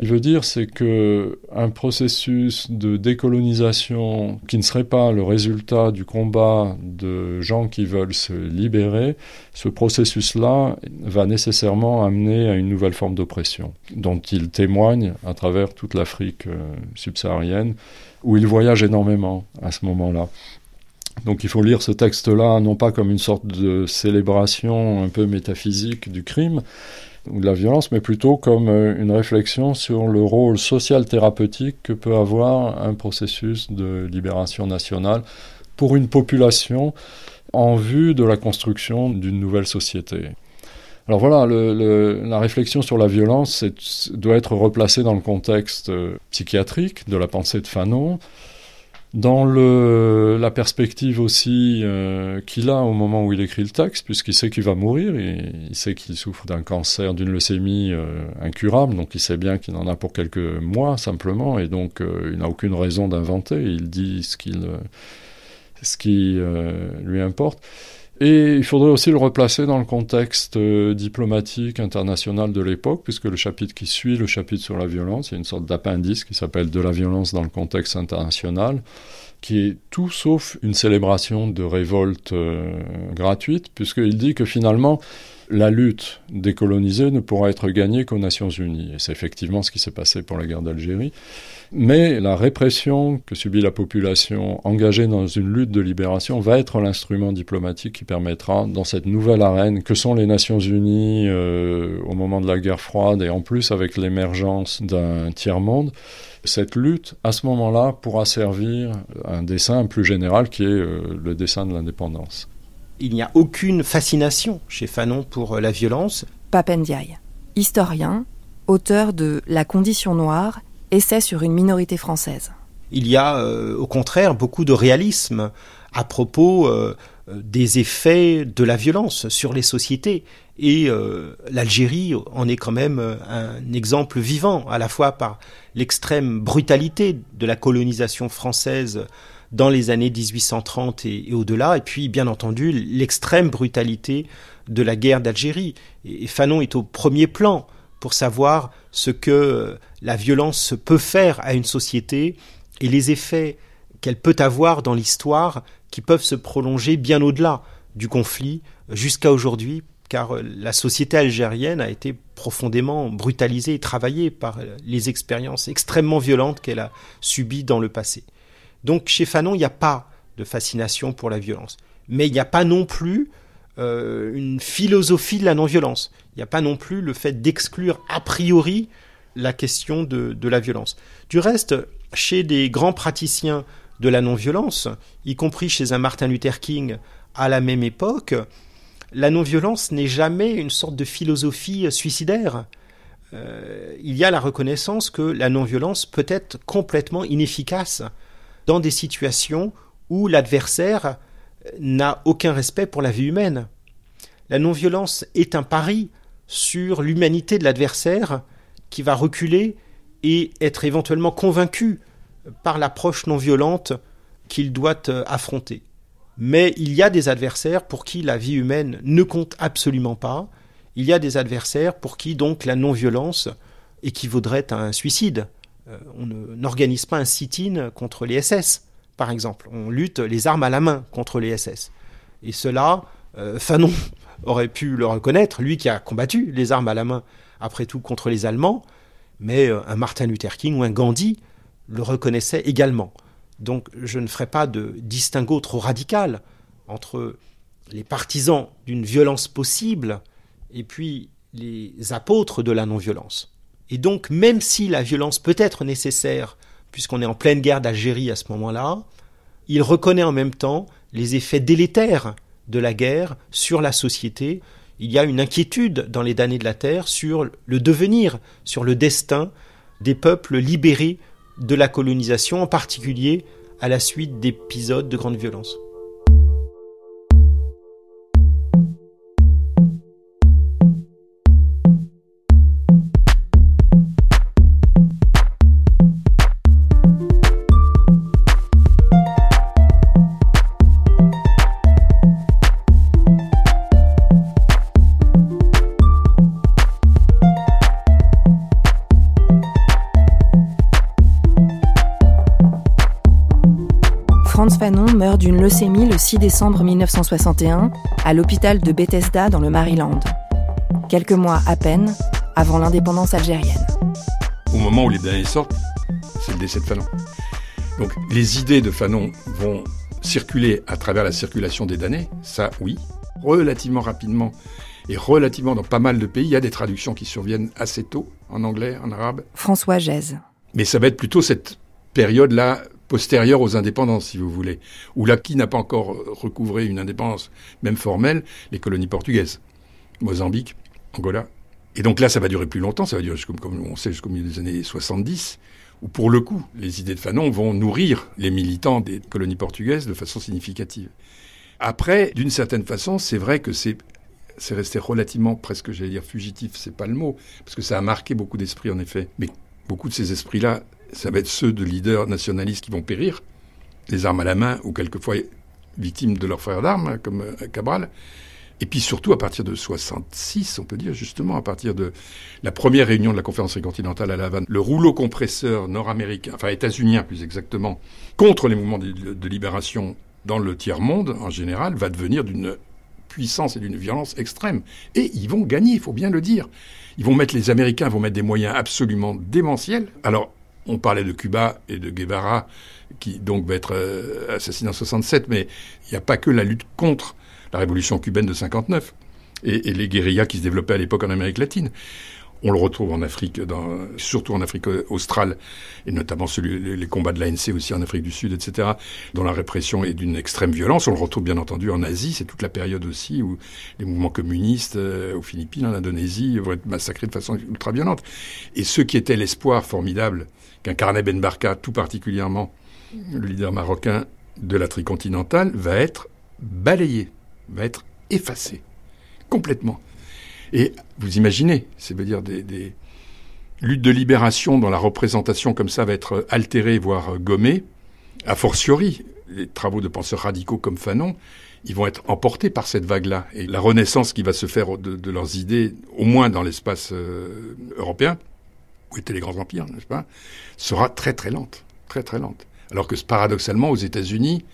il veut dire c'est que un processus de décolonisation qui ne serait pas le résultat du combat de gens qui veulent se libérer, ce processus-là va nécessairement amener à une nouvelle forme d'oppression, dont il témoigne à travers toute l'Afrique euh, subsaharienne, où il voyage énormément à ce moment-là. Donc il faut lire ce texte-là non pas comme une sorte de célébration un peu métaphysique du crime ou de la violence, mais plutôt comme euh, une réflexion sur le rôle social thérapeutique que peut avoir un processus de libération nationale pour une population en vue de la construction d'une nouvelle société. Alors voilà, la réflexion sur la violence doit être replacée dans le contexte euh, psychiatrique de la pensée de Fanon, dans le, la perspective aussi euh, qu'il a au moment où il écrit le texte, puisqu'il sait qu'il va mourir, il sait qu'il souffre d'un cancer, d'une leucémie euh, incurable, donc il sait bien qu'il en a pour quelques mois simplement, et donc euh, il n'a aucune raison d'inventer, il dit ce, qu'il, ce qui lui importe. Et il faudrait aussi le replacer dans le contexte euh, diplomatique international de l'époque, puisque le chapitre qui suit le chapitre sur la violence, il y a une sorte d'appendice qui s'appelle De la violence dans le contexte international, qui est tout sauf une célébration de révolte euh, gratuite, puisqu'il dit que finalement, la lutte décolonisée ne pourra être gagnée qu'aux Nations Unies. Et c'est effectivement ce qui s'est passé pour la guerre d'Algérie. Mais la répression que subit la population engagée dans une lutte de libération va être l'instrument diplomatique qui permettra, dans cette nouvelle arène que sont les Nations Unies euh, au moment de la guerre froide et en plus avec l'émergence d'un tiers-monde, cette lutte, à ce moment-là, pourra servir un dessin plus général qui est euh, le dessin de l'indépendance. Il n'y a aucune fascination chez Fanon pour euh, la violence. Papendiaï, historien, auteur de La condition noire essai sur une minorité française. Il y a euh, au contraire beaucoup de réalisme à propos euh, des effets de la violence sur les sociétés. Et euh, l'Algérie en est quand même un exemple vivant, à la fois par l'extrême brutalité de la colonisation française dans les années 1830 et, et au-delà, et puis bien entendu l'extrême brutalité de la guerre d'Algérie. Et Fanon est au premier plan pour savoir ce que la violence peut faire à une société et les effets qu'elle peut avoir dans l'histoire qui peuvent se prolonger bien au-delà du conflit jusqu'à aujourd'hui, car la société algérienne a été profondément brutalisée et travaillée par les expériences extrêmement violentes qu'elle a subies dans le passé. Donc chez Fanon, il n'y a pas de fascination pour la violence. Mais il n'y a pas non plus euh, une philosophie de la non-violence. Il n'y a pas non plus le fait d'exclure a priori la question de, la violence. Du reste, chez des grands praticiens de la non-violence, y compris chez un Martin Luther King à la même époque, la non-violence n'est jamais une sorte de philosophie suicidaire. Euh, il y a la reconnaissance que la non-violence peut être complètement inefficace dans des situations où l'adversaire n'a aucun respect pour la vie humaine. La non-violence est un pari sur l'humanité de l'adversaire qui va reculer et être éventuellement convaincu par l'approche non violente qu'il doit euh, affronter. Mais il y a des adversaires pour qui la vie humaine ne compte absolument pas. Il y a des adversaires pour qui donc la non-violence équivaudrait à un suicide. Euh, on n'organise pas un sit-in contre les SS, par exemple. On lutte les armes à la main contre les SS. Et cela, euh, Fanon aurait pu le reconnaître, lui qui a combattu les armes à la main, après tout, contre les Allemands, mais euh, un Martin Luther King ou un Gandhi le reconnaissait également. Donc je ne ferai pas de distinguo trop radical entre les partisans d'une violence possible et puis les apôtres de la non-violence. Et donc même si la violence peut être nécessaire, puisqu'on est en pleine guerre d'Algérie à ce moment-là, il reconnaît en même temps les effets délétères de la guerre sur la société. Il y a une inquiétude dans les damnés de la terre sur le devenir, sur le destin des peuples libérés de la colonisation, en particulier à la suite d'épisodes de grande violence. D'une leucémie le 6 décembre 1961 à l'hôpital de Bethesda dans le Maryland, quelques mois à peine avant l'indépendance algérienne. Au moment où les derniers sortent, c'est le décès de Fanon. Donc les idées de Fanon vont circuler à travers la circulation des damnés, ça oui, relativement rapidement et relativement dans pas mal de pays. Il y a des traductions qui surviennent assez tôt, en anglais, en arabe. François Gèze. Mais ça va être plutôt cette période-là postérieure aux indépendances, si vous voulez, où là, qui n'a pas encore recouvré une indépendance, même formelle, les colonies portugaises, Mozambique, Angola. Et donc là, ça va durer plus longtemps, ça va durer, comme, on sait, jusqu'au milieu des années 70, où pour le coup, les idées de Fanon vont nourrir les militants des colonies portugaises de façon significative. Après, d'une certaine façon, c'est vrai que c'est c'est resté relativement, presque, j'allais dire, fugitif, c'est pas le mot, parce que ça a marqué beaucoup d'esprits, en effet. Mais beaucoup de ces esprits-là ça va être ceux de leaders nationalistes qui vont périr, les armes à la main ou quelquefois victimes de leurs frères d'armes, comme euh, Cabral. Et puis surtout à partir de 66, on peut dire justement à partir de la première réunion de la conférence continentale à La Havane, le rouleau compresseur nord-américain, enfin états-unien plus exactement, contre les mouvements de, libération dans le tiers-monde en général, va devenir d'une puissance et d'une violence extrême. Et ils vont gagner, il faut bien le dire. Ils vont mettre, les Américains vont mettre des moyens absolument démentiels. Alors, on parlait de Cuba et de Guevara, qui donc va être euh, assassiné en 67, mais il n'y a pas que la lutte contre la révolution cubaine de 59 et, et les guérillas qui se développaient à l'époque en Amérique latine. On le retrouve en Afrique, dans, surtout en Afrique australe, et notamment celui, les combats de l'ANC aussi en Afrique du Sud, etc., dont la répression est d'une extrême violence. On le retrouve bien entendu en Asie, c'est toute la période aussi où les mouvements communistes euh, aux Philippines, en Indonésie, vont être massacrés de façon ultra violente. Et ce qui était l'espoir formidable qu'incarnait Ben Barka, tout particulièrement le leader marocain de la tricontinentale, va être balayé, va être effacé, complètement. Et vous imaginez, c'est veut dire des, des, luttes de libération dont la représentation comme ça va être altérée, voire gommée, A fortiori, les travaux de penseurs radicaux comme Fanon, ils vont être emportés par cette vague-là. Et la renaissance qui va se faire de, leurs idées, au moins dans l'espace euh, européen, où étaient les grands empires, n'est-ce pas, sera très très lente, très très lente. Alors que paradoxalement, aux États-Unis,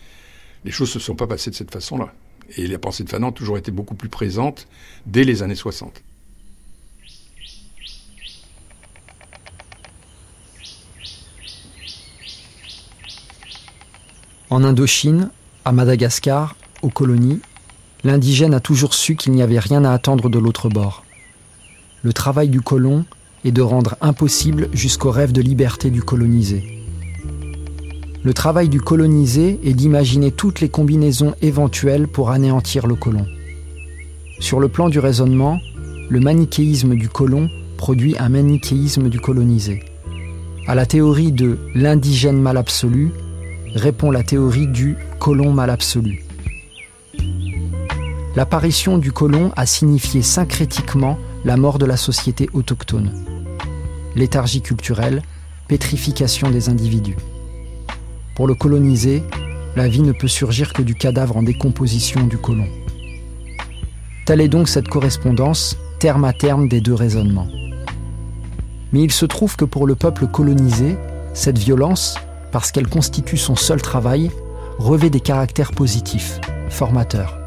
les choses ne se sont pas passées de cette façon-là. Et la pensée de Fanon a toujours été beaucoup plus présente dès les années 60. En Indochine, à Madagascar, aux colonies, l'indigène a toujours su qu'il n'y avait rien à attendre de l'autre bord. Le travail du colon est de rendre impossible jusqu'au rêve de liberté du colonisé. Le travail du colonisé est d'imaginer toutes les combinaisons éventuelles pour anéantir le colon. Sur le plan du raisonnement, le manichéisme du colon produit un manichéisme du colonisé. À la théorie de l'indigène mal absolu, répond la théorie du colon mal absolu. L'apparition du colon a signifié syncrétiquement la mort de la société autochtone. Léthargie culturelle, pétrification des individus. Pour le colonisé, la vie ne peut surgir que du cadavre en décomposition du colon. Telle est donc cette correspondance, terme à terme, des deux raisonnements. Mais il se trouve que pour le peuple colonisé, cette violence, parce qu'elle constitue son seul travail, revêt des caractères positifs, formateurs.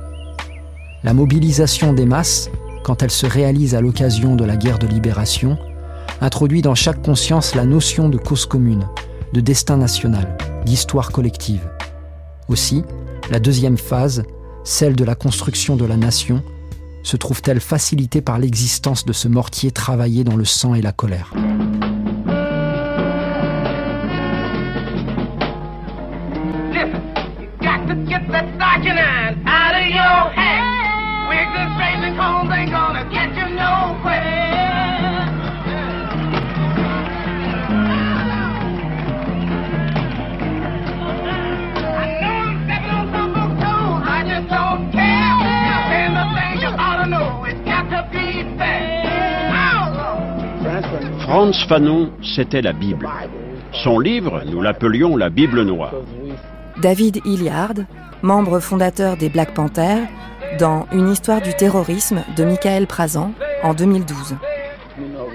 La mobilisation des masses, quand elle se réalise à l'occasion de la guerre de libération, introduit dans chaque conscience la notion de cause commune, de destin national, d'histoire collective. Aussi, la deuxième phase, celle de la construction de la nation, se trouve-t-elle facilitée par l'existence de ce mortier travaillé dans le sang et la colère. Franz Fanon, c'était la Bible. Son livre, nous l'appelions la Bible noire. David Hilliard, membre fondateur des Black Panthers, dans Une histoire du terrorisme de Michael Prazan en 2012.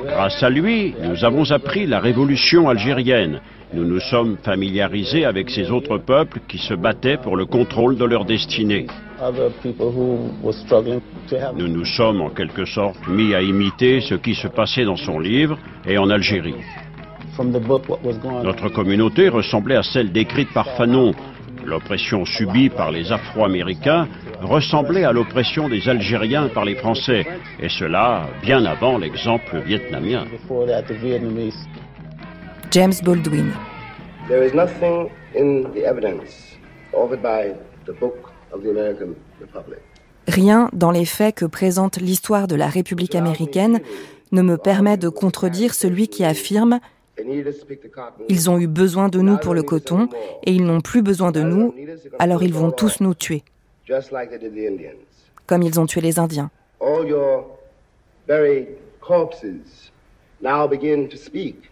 Grâce à lui, nous avons appris la révolution algérienne. Nous nous sommes familiarisés avec ces autres peuples qui se battaient pour le contrôle de leur destinée. Nous nous sommes en quelque sorte mis à imiter ce qui se passait dans son livre et en Algérie. Notre communauté ressemblait à celle décrite par Fanon. L'oppression subie par les Afro-Américains ressemblait à l'oppression des Algériens par les Français, et cela bien avant l'exemple vietnamien. James Baldwin. There is nothing in the evidence offered by the book of the American Republic. Rien dans les faits que présente l'histoire de la République américaine ne me permet de contredire celui qui affirme ils ont eu besoin de nous pour le coton et ils n'ont plus besoin de nous, alors ils vont tous nous tuer, comme ils ont tué les Indiens.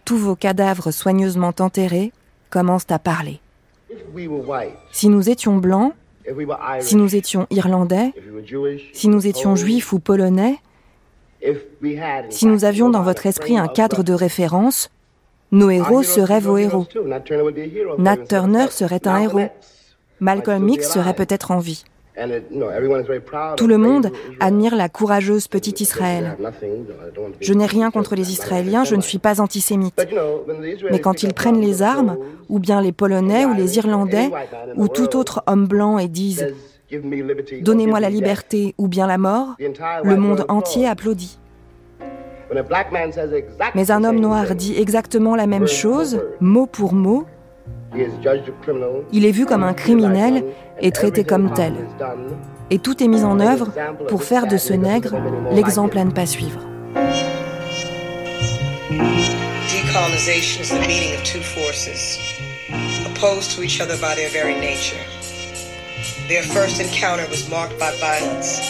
Tous vos cadavres soigneusement enterrés commencent à parler. Si nous étions blancs, si nous étions irlandais, si nous étions juifs ou polonais, si nous avions dans votre esprit un cadre de référence, nos héros seraient vos héros. Nat Turner serait un héros. Malcolm X serait peut-être en vie. Tout le monde admire la courageuse petite Israël. Je n'ai rien contre les Israéliens, je ne suis pas antisémite. Mais quand ils prennent les armes, ou bien les Polonais ou les Irlandais, ou tout autre homme blanc et disent ⁇ Donnez-moi la liberté ou bien la mort ⁇ le monde entier applaudit. Mais un homme noir dit exactement la même chose, mot pour mot. Il est vu comme un criminel et traité comme tel. Et tout est mis en œuvre pour faire de ce nègre l'exemple à ne pas suivre. Decolonization is the meeting of two forces, opposed to each other by their very nature. Their first encounter was marked by violence.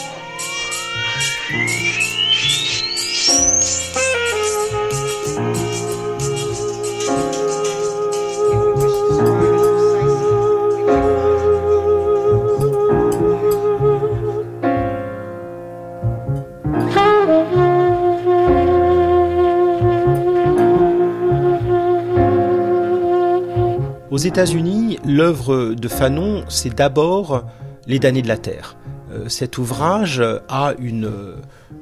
Aux États-Unis, l'œuvre de Fanon, c'est d'abord Les damnés de la Terre. Euh, cet ouvrage a une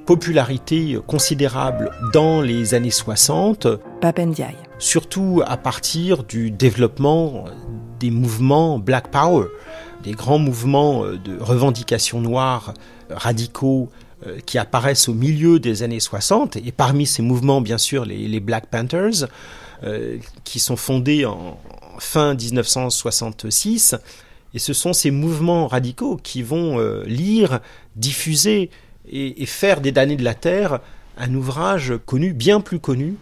popularité considérable dans les années 60. Papendiaï. Surtout à partir du développement des mouvements Black Power, des grands mouvements de revendication noire radicaux euh, qui apparaissent au milieu des années 60, et parmi ces mouvements, bien sûr, les, Black Panthers, euh, qui sont fondés en fin 1966, et ce sont ces mouvements radicaux qui vont euh, lire, diffuser et, faire des damnés de la Terre un ouvrage connu, bien plus connu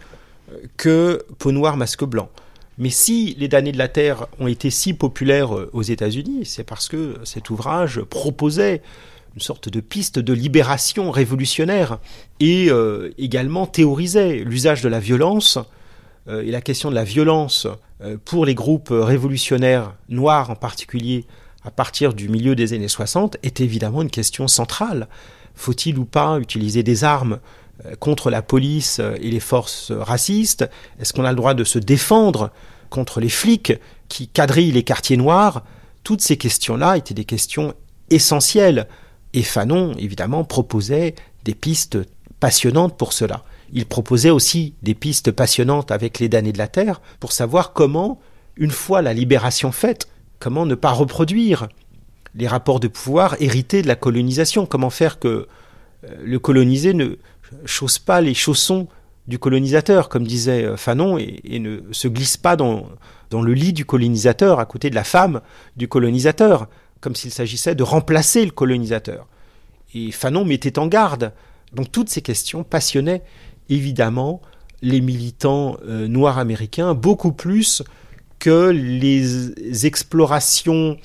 que Peau noire, masque blanc. Mais si les damnés de la Terre ont été si populaires aux États-Unis, c'est parce que cet ouvrage proposait une sorte de piste de libération révolutionnaire et euh, également théorisait l'usage de la violence euh, et la question de la violence euh, pour les groupes révolutionnaires noirs en particulier à partir du milieu des années 60 est évidemment une question centrale. Faut-il ou pas utiliser des armes contre la police et les forces racistes? Est-ce qu'on a le droit de se défendre contre les flics qui quadrillent les quartiers noirs? Toutes ces questions-là étaient des questions essentielles et Fanon, évidemment, proposait des pistes passionnantes pour cela. Il proposait aussi des pistes passionnantes avec les damnés de la Terre pour savoir comment, une fois la libération faite, comment ne pas reproduire les rapports de pouvoir hérités de la colonisation, comment faire que euh, le colonisé ne chausse pas les chaussons du colonisateur, comme disait euh, Fanon, et, ne se glisse pas dans, dans le lit du colonisateur à côté de la femme du colonisateur comme s'il s'agissait de remplacer le colonisateur. Et Fanon mettait en garde. Donc toutes ces questions passionnaient évidemment les militants euh, noirs américains beaucoup plus que les explorations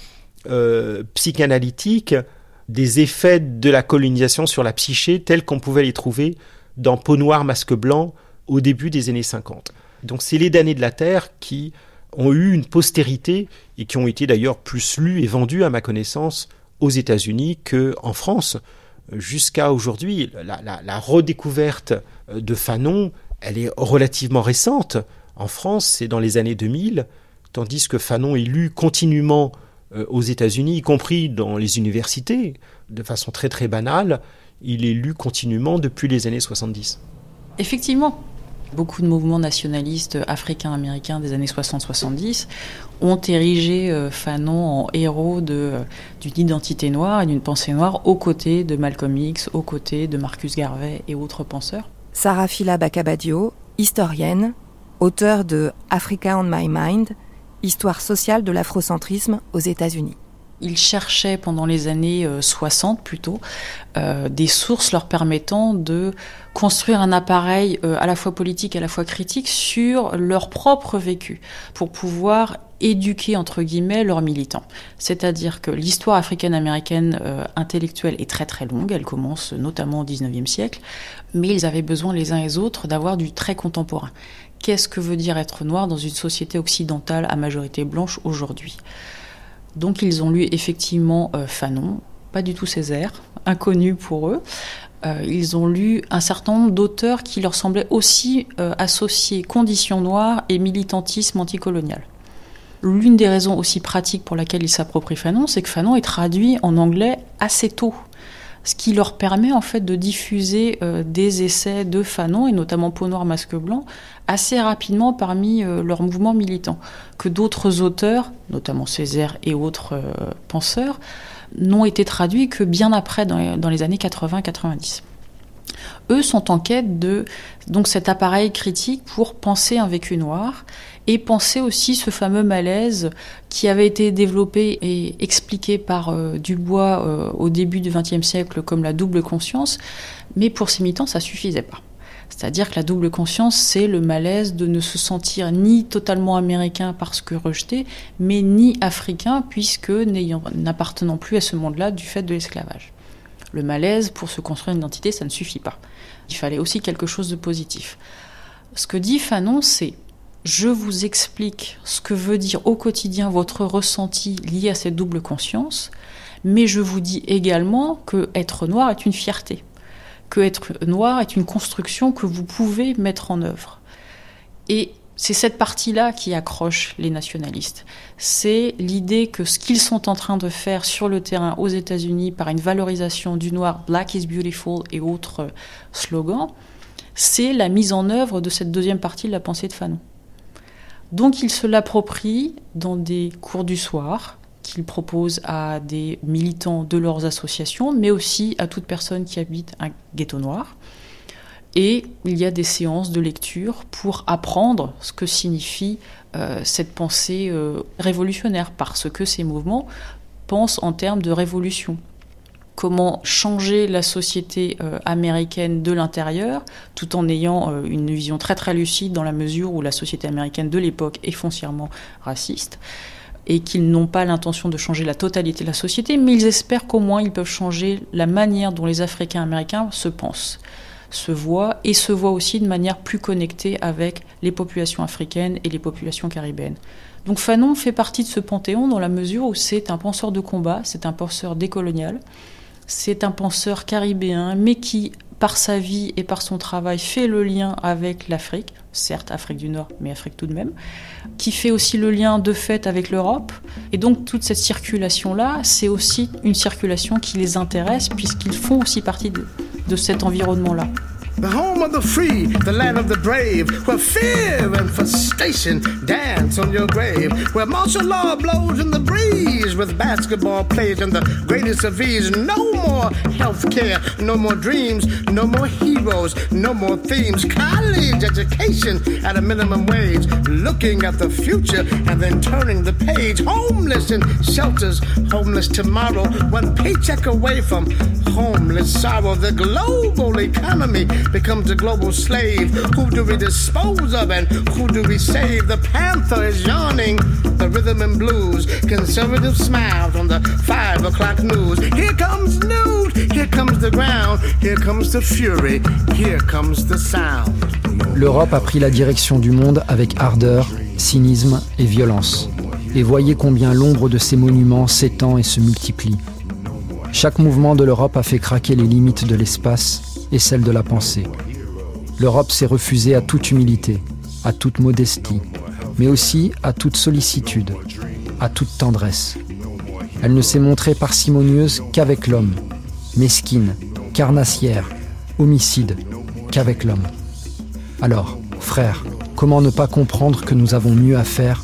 euh, psychanalytiques des effets de la colonisation sur la psyché tels qu'on pouvait les trouver dans Peau noire, masque blanc au début des années 50. Donc c'est les damnés de la Terre qui ont eu une postérité et qui ont été d'ailleurs plus lus et vendus, à ma connaissance, aux États-Unis qu'en France. Jusqu'à aujourd'hui, la, redécouverte de Fanon, elle est relativement récente. En France, c'est dans les années 2000, tandis que Fanon est lu continuellement euh, aux États-Unis, y compris dans les universités, de façon très très banale. Il est lu continuellement depuis les années 70. Effectivement, Beaucoup de mouvements nationalistes africains-américains des années 60-70 ont érigé euh, Fanon en héros euh, d'une identité noire et d'une pensée noire aux côtés de Malcolm X, aux côtés de Marcus Garvey et autres penseurs. Sarah Fila Bakabadio, historienne, auteure de Africa on My Mind, Histoire sociale de l'afrocentrisme aux États-Unis. Ils cherchaient pendant les années 60 euh, plutôt euh, des sources leur permettant de construire un appareil euh, à la fois politique et à la fois critique sur leur propre vécu pour pouvoir éduquer entre guillemets leurs militants. C'est-à-dire que l'histoire africaine-américaine intellectuelle est très très longue, elle commence notamment au 19e siècle, mais ils avaient besoin les uns et les autres d'avoir du très contemporain. Qu'est-ce que veut dire être noir dans une société occidentale à majorité blanche aujourd'hui? Donc ils ont lu effectivement euh, Fanon, pas du tout Césaire, inconnu pour eux. Euh, ils ont lu un certain nombre d'auteurs qui leur semblaient aussi euh, associer conditions noires et militantisme anticolonial. L'une des raisons aussi pratiques pour laquelle ils s'approprient Fanon, c'est que Fanon est traduit en anglais assez tôt ce qui leur permet en fait de diffuser des essais de Fanon et notamment Peau noire masque blanc assez rapidement parmi euh, leurs mouvements militants, que d'autres auteurs, notamment Césaire et autres euh, penseurs, n'ont été traduits que bien après, dans les, années 80-90. Eux sont en quête de donc cet appareil critique pour penser un vécu noir et penser aussi ce fameux malaise qui avait été développé et expliqué par euh, Dubois au début du XXe siècle comme la double conscience, mais pour ces militants ça suffisait pas. C'est-à-dire que la double conscience, c'est le malaise de ne se sentir ni totalement américain parce que rejeté, mais ni africain puisque n'appartenant plus à ce monde-là du fait de l'esclavage. Le malaise, pour se construire une identité, ça ne suffit pas. Il fallait aussi quelque chose de positif. Ce que dit Fanon, c'est je vous explique ce que veut dire au quotidien votre ressenti lié à cette double conscience, mais je vous dis également que être noir est une fierté que être noir est une construction que vous pouvez mettre en œuvre. Et C'est cette partie-là qui accroche les nationalistes. C'est l'idée que ce qu'ils sont en train de faire sur le terrain aux États-Unis par une valorisation du noir, Black is beautiful et autres slogans, c'est la mise en œuvre de cette deuxième partie de la pensée de Fanon. Donc ils se l'approprient dans des cours du soir qu'ils proposent à des militants de leurs associations, mais aussi à toute personne qui habite un ghetto noir. Et il y a des séances de lecture pour apprendre ce que signifie euh, cette pensée euh, révolutionnaire, parce que ces mouvements pensent en termes de révolution. Comment changer la société euh, américaine de l'intérieur, tout en ayant une vision très très lucide dans la mesure où la société américaine de l'époque est foncièrement raciste et qu'ils n'ont pas l'intention de changer la totalité de la société, mais ils espèrent qu'au moins ils peuvent changer la manière dont les Africains américains se pensent se voit et se voit aussi de manière plus connectée avec les populations africaines et les populations caribéennes. Donc Fanon fait partie de ce panthéon dans la mesure où c'est un penseur de combat, c'est un penseur décolonial, c'est un penseur caribéen, mais qui, par sa vie et par son travail, fait le lien avec l'Afrique, certes Afrique du Nord, mais Afrique tout de même, qui fait aussi le lien de fait avec l'Europe. Et donc toute cette circulation-là, c'est aussi une circulation qui les intéresse, puisqu'ils font aussi partie de, de cet environnement-là. The home of the free, the land of the brave, where fear and frustration dance on your grave, where martial law blows in the breeze with basketball players and the greatest of ease. No more health care, no more dreams, no more heroes, no more themes. College education at a minimum wage, looking at the future and then turning the page. Homeless in shelters, homeless tomorrow, one paycheck away from homeless sorrow. The global economy becomes a global slave. Who do we dispose of and who do we save? The panther is yawning, the rhythm and blues. Conservative smiles on the five o'clock news. Here comes news, here comes the ground, here comes the fury, here comes the sound. L'Europe a pris la direction du monde avec ardeur, cynisme et violence. Et voyez combien l'ombre de ces monuments s'étend et se multiplie. Chaque mouvement de l'Europe a fait craquer les limites de l'espace et celle de la pensée. L'Europe s'est refusée à toute humilité, à toute modestie, mais aussi à toute sollicitude, à toute tendresse. Elle ne s'est montrée parcimonieuse qu'avec l'homme, mesquine, carnassière, homicide, qu'avec l'homme. Alors, frères, comment ne pas comprendre que nous avons mieux à faire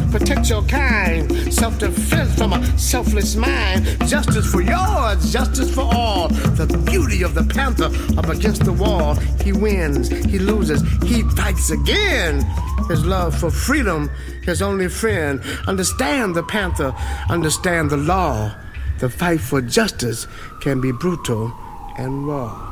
protect your kind, self defense from a selfless mind, justice for yours, justice for all. The beauty of the panther up against the wall. He wins, he loses, he fights again. His love for freedom, his only friend. Understand the panther, understand the law. The fight for justice can be brutal and raw.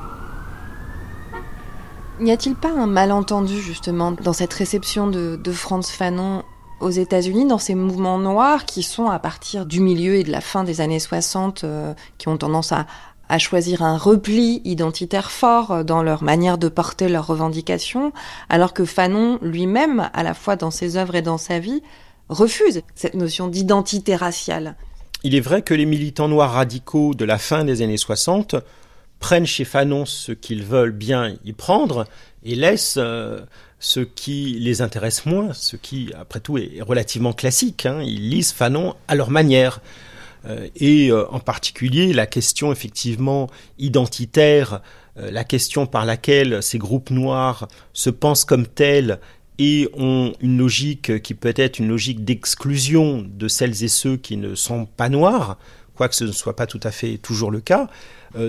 N'y a-t-il pas un malentendu justement dans cette réception de, de Franz Fanon aux États-Unis, dans ces mouvements noirs qui sont à partir du milieu et de la fin des années 60, euh, qui ont tendance à, à choisir un repli identitaire fort dans leur manière de porter leurs revendications, alors que Fanon lui-même, à la fois dans ses œuvres et dans sa vie, refuse cette notion d'identité raciale. Il est vrai que les militants noirs radicaux de la fin des années 60 prennent chez Fanon ce qu'ils veulent bien y prendre et laissent euh, ce qui les intéresse moins, ce qui, après tout, est relativement classique. Hein. Ils lisent Fanon à leur manière. Euh, et euh, en particulier la question effectivement identitaire, la question par laquelle ces groupes noirs se pensent comme tels et ont une logique qui peut être une logique d'exclusion de celles et ceux qui ne sont pas noirs, quoique ce ne soit pas tout à fait toujours le cas.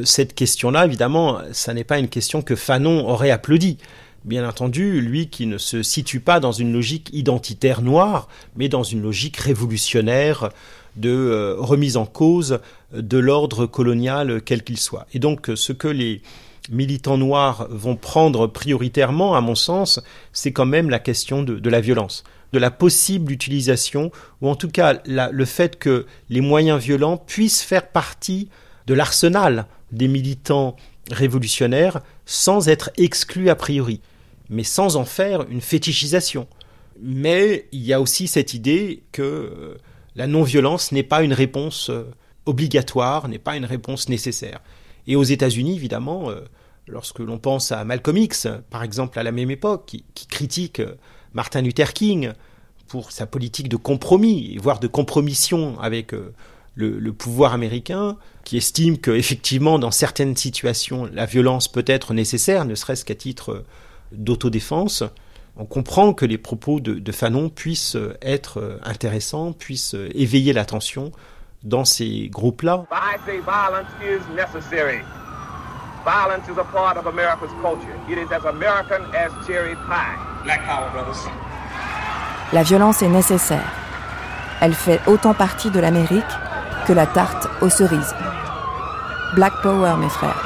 cette question-là, évidemment, ça n'est pas une question que Fanon aurait applaudi. Bien entendu, lui qui ne se situe pas dans une logique identitaire noire, mais dans une logique révolutionnaire de euh, remise en cause de l'ordre colonial quel qu'il soit. Et donc ce que les militants noirs vont prendre prioritairement, à mon sens, c'est quand même la question de, la violence, de la possible utilisation, ou en tout cas le fait que les moyens violents puissent faire partie de l'arsenal des militants révolutionnaire sans être exclu a priori, mais sans en faire une fétichisation. Mais il y a aussi cette idée que euh, la non-violence n'est pas une réponse euh, obligatoire, n'est pas une réponse nécessaire. Et aux États-Unis, évidemment, euh, lorsque l'on pense à Malcolm X, par exemple, à la même époque, qui, critique Martin Luther King pour sa politique de compromis, voire de compromission avec le, le, pouvoir américain, qui estime qu'effectivement, dans certaines situations, la violence peut être nécessaire, ne serait-ce qu'à titre d'autodéfense, on comprend que les propos de, Fanon puissent être intéressants, puissent éveiller l'attention dans ces groupes-là. Violence is a part of America's culture. It is as American as cherry pie. Black power, brothers. La violence est nécessaire. Elle fait autant partie de l'Amérique que la tarte aux cerises. Black Power, mes frères.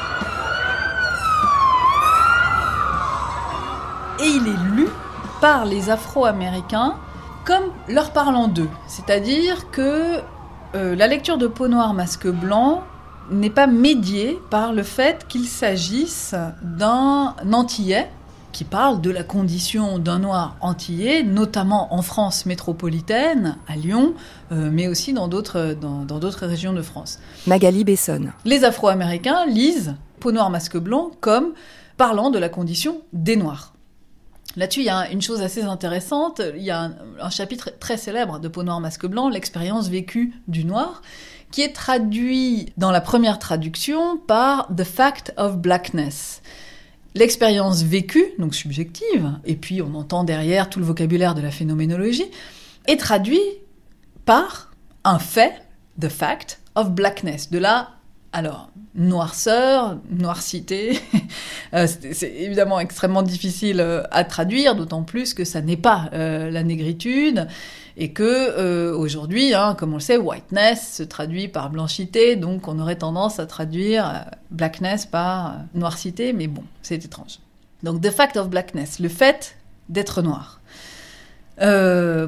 Et il est lu par les Afro-Américains comme leur parlant d'eux. C'est-à-dire que euh, la lecture de Peau noire, masque blanc n'est pas médiée par le fait qu'il s'agisse d'un Antillais qui parle de la condition d'un noir antillais, notamment en France métropolitaine, à Lyon, euh, mais aussi dans d'autres dans, dans régions de France. Magali Besson. Les Afro-Américains lisent Peau noire, masque blanc comme parlant de la condition des Noirs. Là-dessus, il y a une chose assez intéressante. Il y a un, chapitre très célèbre de Peau noire, masque blanc, l'expérience vécue du noir, qui est traduit dans la première traduction par The Fact of Blackness. L'expérience vécue, donc subjective, et puis on entend derrière tout le vocabulaire de la phénoménologie, est traduit par un fait, the fact of blackness, de la alors, noirceur, noircité, euh, c'est évidemment extrêmement difficile euh, à traduire, d'autant plus que ça n'est pas euh, la négritude, et que aujourd'hui, hein, comme on le sait, whiteness se traduit par blanchité, donc on aurait tendance à traduire blackness par noircité, mais bon, c'est étrange. Donc the fact of blackness, le fait d'être noir.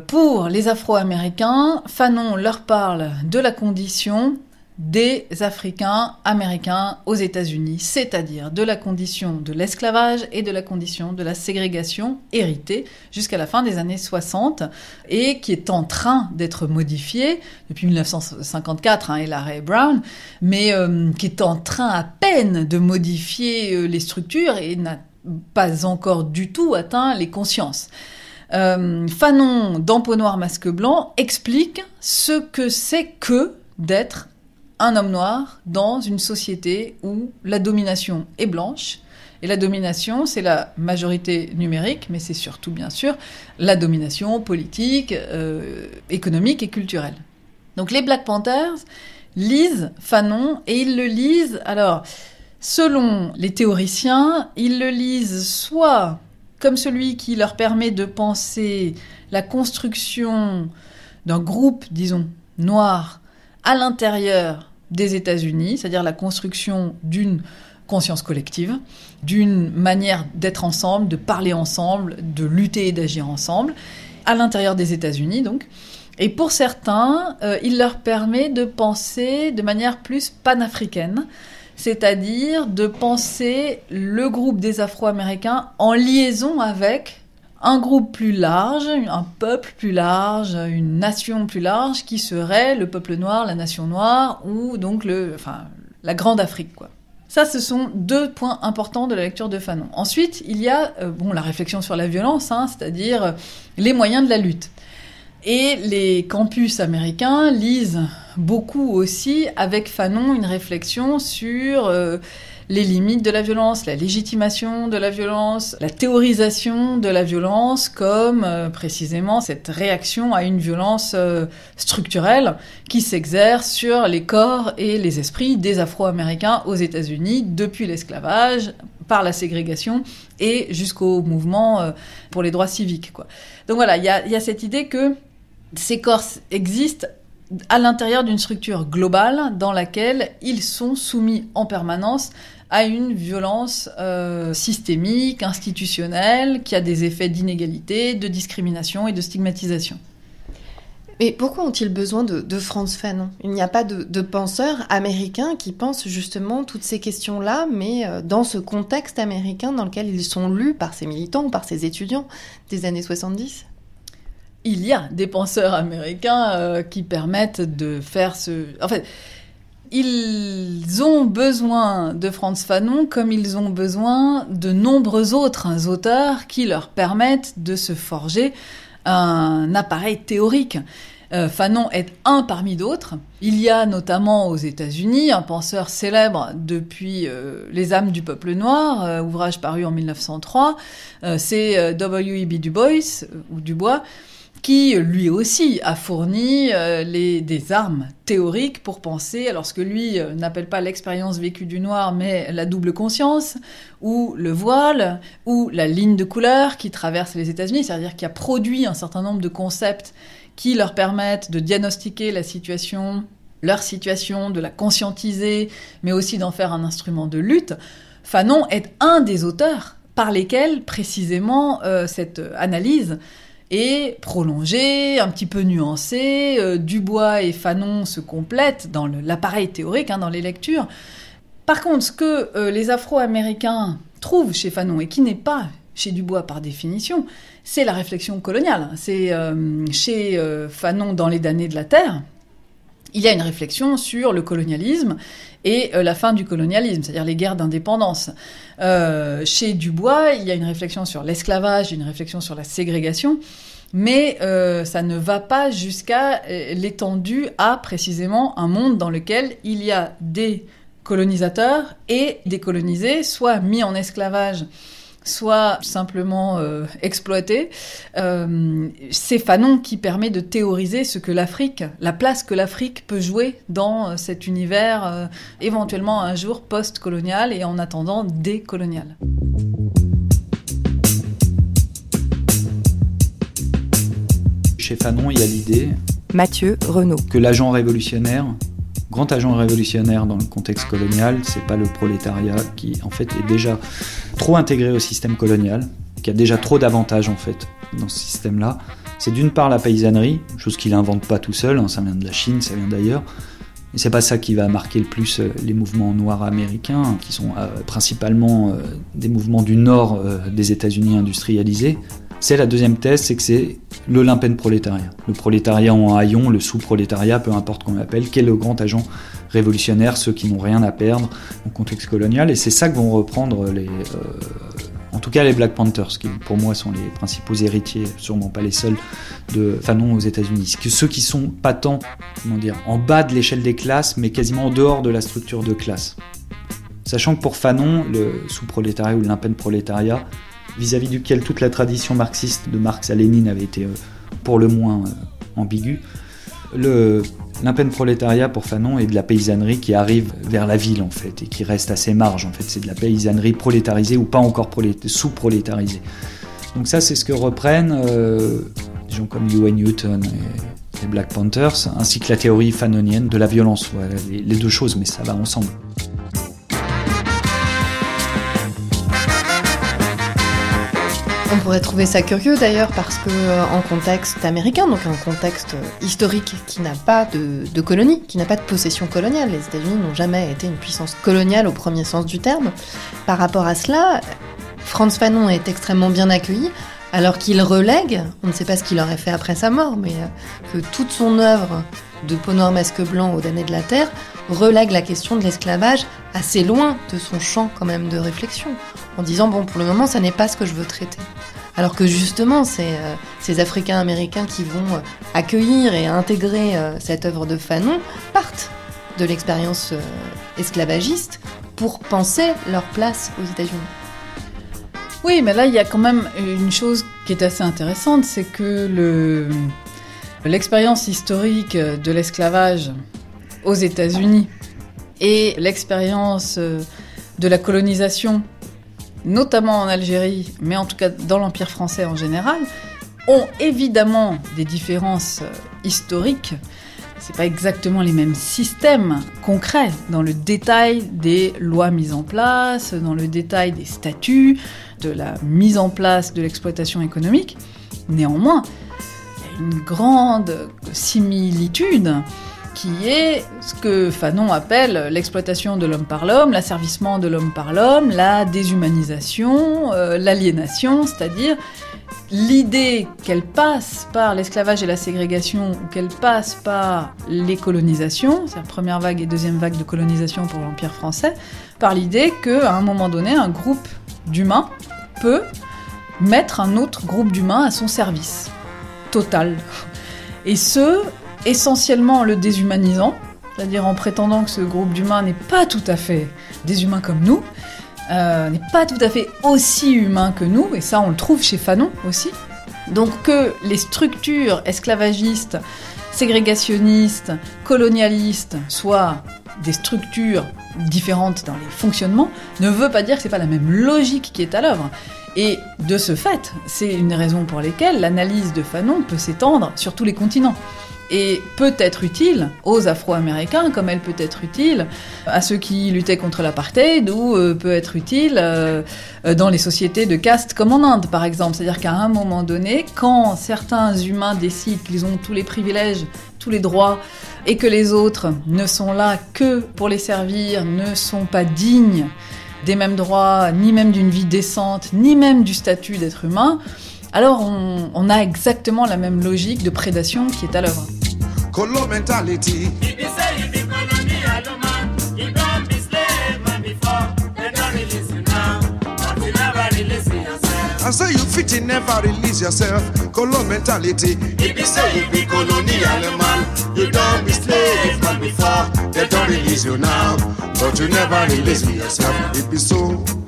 Pour les Afro-Américains, Fanon leur parle de la condition des Africains américains aux États-Unis, c'est-à-dire de la condition de l'esclavage et de la condition de la ségrégation héritée jusqu'à la fin des années 60 et qui est en train d'être modifiée depuis 1954 hein, et Brown, mais euh, qui est en train à peine de modifier euh, les structures et n'a pas encore du tout atteint les consciences. Euh, Fanon, dans noire, masque blanc, explique ce que c'est que d'être un homme noir dans une société où la domination est blanche. Et la domination, c'est la majorité numérique, mais c'est surtout, bien sûr, la domination politique, euh, économique et culturelle. Donc les Black Panthers lisent Fanon et ils le lisent, alors, selon les théoriciens, ils le lisent soit comme celui qui leur permet de penser la construction d'un groupe, disons, noir à l'intérieur des États-Unis, c'est-à-dire la construction d'une conscience collective, d'une manière d'être ensemble, de parler ensemble, de lutter et d'agir ensemble, à l'intérieur des États-Unis donc. Et pour certains, euh, il leur permet de penser de manière plus panafricaine, c'est-à-dire de penser le groupe des Afro-Américains en liaison avec un groupe plus large, un peuple plus large, une nation plus large qui serait le peuple noir, la nation noire ou donc le, enfin, la grande Afrique, quoi. Ça, ce sont deux points importants de la lecture de Fanon. Ensuite, il y a euh, bon, la réflexion sur la violence, hein, c'est-à-dire euh, les moyens de la lutte. Et les campus américains lisent beaucoup aussi avec Fanon une réflexion sur euh, les limites de la violence, la légitimation de la violence, la théorisation de la violence comme euh, précisément cette réaction à une violence euh, structurelle qui s'exerce sur les corps et les esprits des Afro-Américains aux États-Unis depuis l'esclavage par la ségrégation et jusqu'au mouvement euh, pour les droits civiques. Donc voilà, il y y a cette idée que ces corps existent à l'intérieur d'une structure globale dans laquelle ils sont soumis en permanence à une violence euh, systémique, institutionnelle, qui a des effets d'inégalité, de discrimination et de stigmatisation. Mais pourquoi ont-ils besoin de, de Franz Fanon? Il n'y a pas de, de penseurs américains qui pensent justement toutes ces questions-là, mais euh, dans ce contexte américain dans lequel ils sont lus par ces militants par ces étudiants des années 70 Il y a des penseurs américains euh, qui permettent de faire ce... En fait, ils ont besoin de Franz Fanon comme ils ont besoin de nombreux autres auteurs qui leur permettent de se forger un appareil théorique. Euh, Fanon est un parmi d'autres. Il y a notamment aux États-Unis un penseur célèbre depuis euh, Les âmes du peuple noir, ouvrage paru en 1903. Euh, C'est W.E.B. Du Bois ou Dubois qui lui aussi a fourni euh, des armes théoriques pour penser, alors ce que lui euh, n'appelle pas l'expérience vécue du noir, mais la double conscience, ou le voile, ou la ligne de couleur qui traverse les États-Unis, c'est-à-dire qui a produit un certain nombre de concepts qui leur permettent de diagnostiquer la situation, leur situation, de la conscientiser, mais aussi d'en faire un instrument de lutte. Fanon est un des auteurs par lesquels précisément euh, cette analyse et prolongé, un petit peu nuancé. Euh, Dubois et Fanon se complètent dans l'appareil théorique, hein, dans les lectures. Par contre, ce que euh, les Afro-Américains trouvent chez Fanon et qui n'est pas chez Dubois par définition, c'est la réflexion coloniale. C'est euh, chez Fanon dans Les damnés de la Terre, il y a une réflexion sur le colonialisme et euh, la fin du colonialisme, c'est-à-dire les guerres d'indépendance. Euh, chez Dubois, il y a une réflexion sur l'esclavage, une réflexion sur la ségrégation, mais euh, ça ne va pas jusqu'à l'étendue à précisément un monde dans lequel il y a des colonisateurs et des colonisés, soit mis en esclavage soit simplement euh, exploité. Euh, c'est Fanon qui permet de théoriser ce que l'Afrique, la place que l'Afrique peut jouer dans euh, cet univers euh, éventuellement un jour post-colonial et en attendant décolonial. Chez Fanon, il y a l'idée Mathieu Renaud. que l'agent révolutionnaire, grand agent révolutionnaire dans le contexte colonial, c'est pas le prolétariat qui en fait est déjà trop intégré au système colonial, qui a déjà trop d'avantages en fait dans ce système-là. C'est d'une part la paysannerie, chose qu'il invente pas tout seul, hein, ça vient de la Chine, ça vient d'ailleurs. Et c'est pas ça qui va marquer le plus euh, les mouvements noirs américains, hein, qui sont euh, principalement euh, des mouvements du nord des États-Unis industrialisés. C'est la deuxième thèse, c'est que c'est l'Olympienne prolétariat. Le prolétariat en haillon, le sous-prolétariat, peu importe qu'on l'appelle, qui est le grand agent révolutionnaire, ceux qui n'ont rien à perdre au contexte colonial. Et c'est ça que vont reprendre les, euh, en tout cas les Black Panthers, qui pour moi sont les principaux héritiers, sûrement pas les seuls, de Fanon aux États-Unis. Ceux qui sont patents, comment dire, en bas de l'échelle des classes, mais quasiment en dehors de la structure de classe. Sachant que pour Fanon, le sous-prolétariat ou l'impen prolétariat, vis-à-vis duquel toute la tradition marxiste de Marx à Lénine avait été euh, pour le moins euh, ambiguë, le prolétariat pour Fanon est de la paysannerie qui arrive vers la ville en fait et qui reste à ses marges en fait. C'est de la paysannerie prolétarisée ou pas encore prolé- sous-prolétarisée. Donc ça c'est ce que reprennent euh, des gens comme Huey Newton et les Black Panthers, ainsi que la théorie fanonienne de la violence. Les deux choses, mais ça va ensemble. Pourrait trouver ça curieux d'ailleurs parce que euh, en contexte américain, donc un contexte euh, historique qui n'a pas de, colonie, qui n'a pas de possession coloniale, les États-Unis n'ont jamais été une puissance coloniale au premier sens du terme. Par rapport à cela, Franz Fanon est extrêmement bien accueilli, alors qu'il relègue, on ne sait pas ce qu'il aurait fait après sa mort, mais euh, que toute son œuvre de peau noire masque blanc aux damnés de la terre relègue la question de l'esclavage assez loin de son champ quand même de réflexion, en disant bon pour le moment ça n'est pas ce que je veux traiter. Alors que justement c'est euh, ces Africains américains qui vont euh, accueillir et intégrer euh, cette œuvre de Fanon partent de l'expérience esclavagiste pour penser leur place aux États-Unis. Oui, mais là, il y a quand même une chose qui est assez intéressante, c'est que le, l'expérience historique de l'esclavage aux États-Unis et l'expérience euh, de la colonisation, notamment en Algérie, mais en tout cas dans l'Empire français en général, ont évidemment des différences euh, historiques. C'est pas exactement les mêmes systèmes concrets dans le détail des lois mises en place, dans le détail des statuts, de la mise en place de l'exploitation économique. Néanmoins, une grande similitude qui est ce que Fanon appelle l'exploitation de l'homme par l'homme, l'asservissement de l'homme par l'homme, la déshumanisation, euh, l'aliénation, c'est-à-dire l'idée qu'elle passe par l'esclavage et la ségrégation, ou qu'elle passe par les colonisations, c'est la première vague et deuxième vague de colonisation pour l'Empire français, par l'idée qu'à un moment donné, un groupe d'humains peut mettre un autre groupe d'humains à son service. Total. Et ce, essentiellement en le déshumanisant, c'est-à-dire en prétendant que ce groupe d'humains n'est pas tout à fait des humains comme nous, euh, n'est pas tout à fait aussi humain que nous, et ça on le trouve chez Fanon aussi. Donc que les structures esclavagistes, ségrégationnistes, colonialistes soient des structures différentes dans les fonctionnements, ne veut pas dire que c'est pas la même logique qui est à l'œuvre. Et de ce fait, c'est une raison pour lesquelles l'analyse de Fanon peut s'étendre sur tous les continents et peut être utile aux Afro-Américains comme elle peut être utile à ceux qui luttaient contre l'apartheid ou euh, peut être utile euh, dans les sociétés de caste comme en Inde par exemple. C'est-à-dire qu'à un moment donné, quand certains humains décident qu'ils ont tous les privilèges, tous les droits et que les autres ne sont là que pour les servir, ne sont pas dignes des mêmes droits, ni même d'une vie décente, ni même du statut d'être humain, alors on, on, a exactement la même logique de prédation qui est à l'œuvre. I say you fit in never release yourself. Color mentality. If you say you be colonial man, you don't be slave man before. They don't release you now, but you never release yourself. It be so.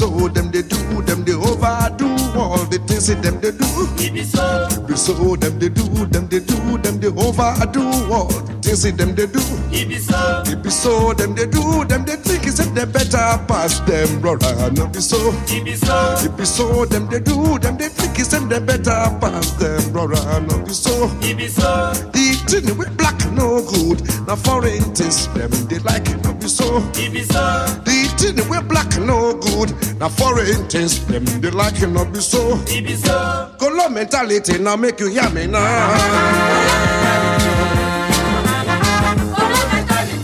So. Them they do. Them they overdo all the things that them they do. It be so. It be so. Them they do. Them they do. Them they overdo all the things that them they do. It be so. It be so. Them they do. Them they think is that they better pass them, brother. No be so. It be so. It be so. Them they do. Them they think is that they better pass them, brother. No be so. It be so. The thing with black no good. Now foreign things them they like. No be so. It be so. The thing with black no good. Now foreign things them they like it. No be so. It be so. Color mentality now make you hear me now.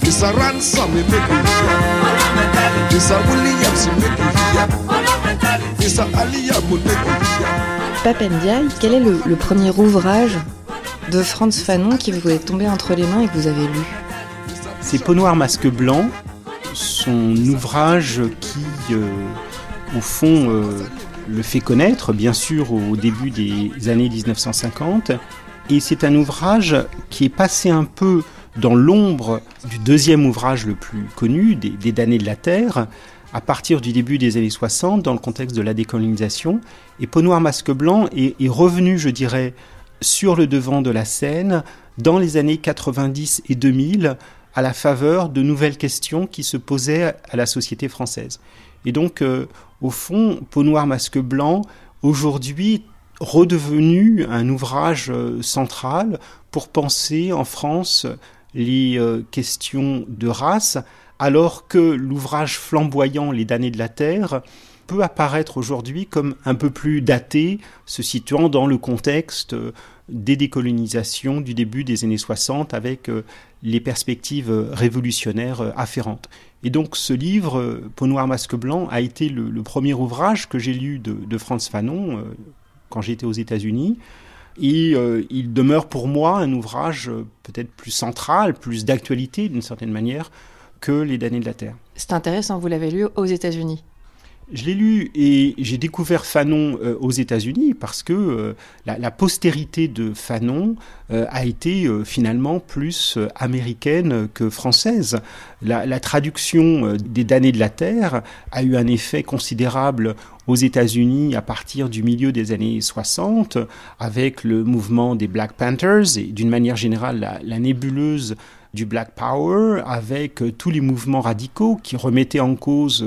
It's a ransom, me make you hear. It's a Williams, me make you hear. It's a Aliyah, me make you hear. Papendiaï, quel est le, le premier ouvrage de Franz Fanon qui vous est tombé entre les mains et que vous avez lu? C'est Peau noire, masque blanc, son ouvrage qui, euh, au fond, euh, le fait connaître, bien sûr, au début des années 1950. Et c'est un ouvrage qui est passé un peu dans l'ombre du deuxième ouvrage le plus connu, des, des damnés de la Terre, à partir du début des années 60, dans le contexte de la décolonisation. Et Peau noire, masque blanc est, est revenu, je dirais, sur le devant de la scène dans les années 90 et 2000 à la faveur de nouvelles questions qui se posaient à la société française. Et donc, euh, au fond, Peau noire, masque blanc, aujourd'hui redevenu un ouvrage euh, central pour penser en France les euh, questions de race, alors que l'ouvrage flamboyant Les damnés de la Terre peut apparaître aujourd'hui comme un peu plus daté, se situant dans le contexte des décolonisations du début des années 60 avec euh, les perspectives euh, révolutionnaires euh, afférentes. Et donc ce livre, Peau noire, masque blanc, a été le, premier ouvrage que j'ai lu de, Franz Fanon quand j'étais aux États-Unis. Et il demeure pour moi un ouvrage peut-être plus central, plus d'actualité d'une certaine manière que Les damnés de la Terre. C'est intéressant, vous l'avez lu aux États-Unis. Je l'ai lu et j'ai découvert Fanon euh, aux États-Unis parce que euh, la, postérité de Fanon euh, a été finalement plus américaine que française. La, traduction des damnés de la Terre a eu un effet considérable aux États-Unis à partir du milieu des années 60 avec le mouvement des Black Panthers et d'une manière générale la nébuleuse du Black Power, avec euh, tous les mouvements radicaux qui remettaient en cause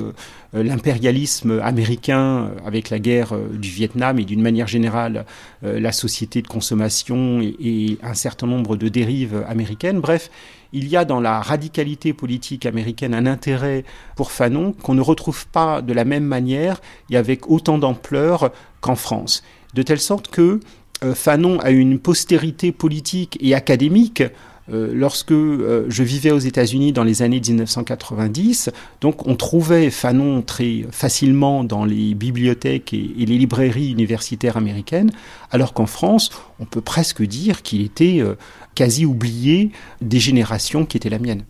euh, l'impérialisme américain euh, avec la guerre du Vietnam et d'une manière générale la société de consommation et, un certain nombre de dérives américaines. Bref, il y a dans la radicalité politique américaine un intérêt pour Fanon qu'on ne retrouve pas de la même manière et avec autant d'ampleur qu'en France. De telle sorte que Fanon a une postérité politique et académique lorsque euh, je vivais aux États-Unis dans les années 1990, donc on trouvait Fanon très facilement dans les bibliothèques et, les librairies universitaires américaines, alors qu'en France, on peut presque dire qu'il était euh, quasi oublié des générations qui étaient la mienne.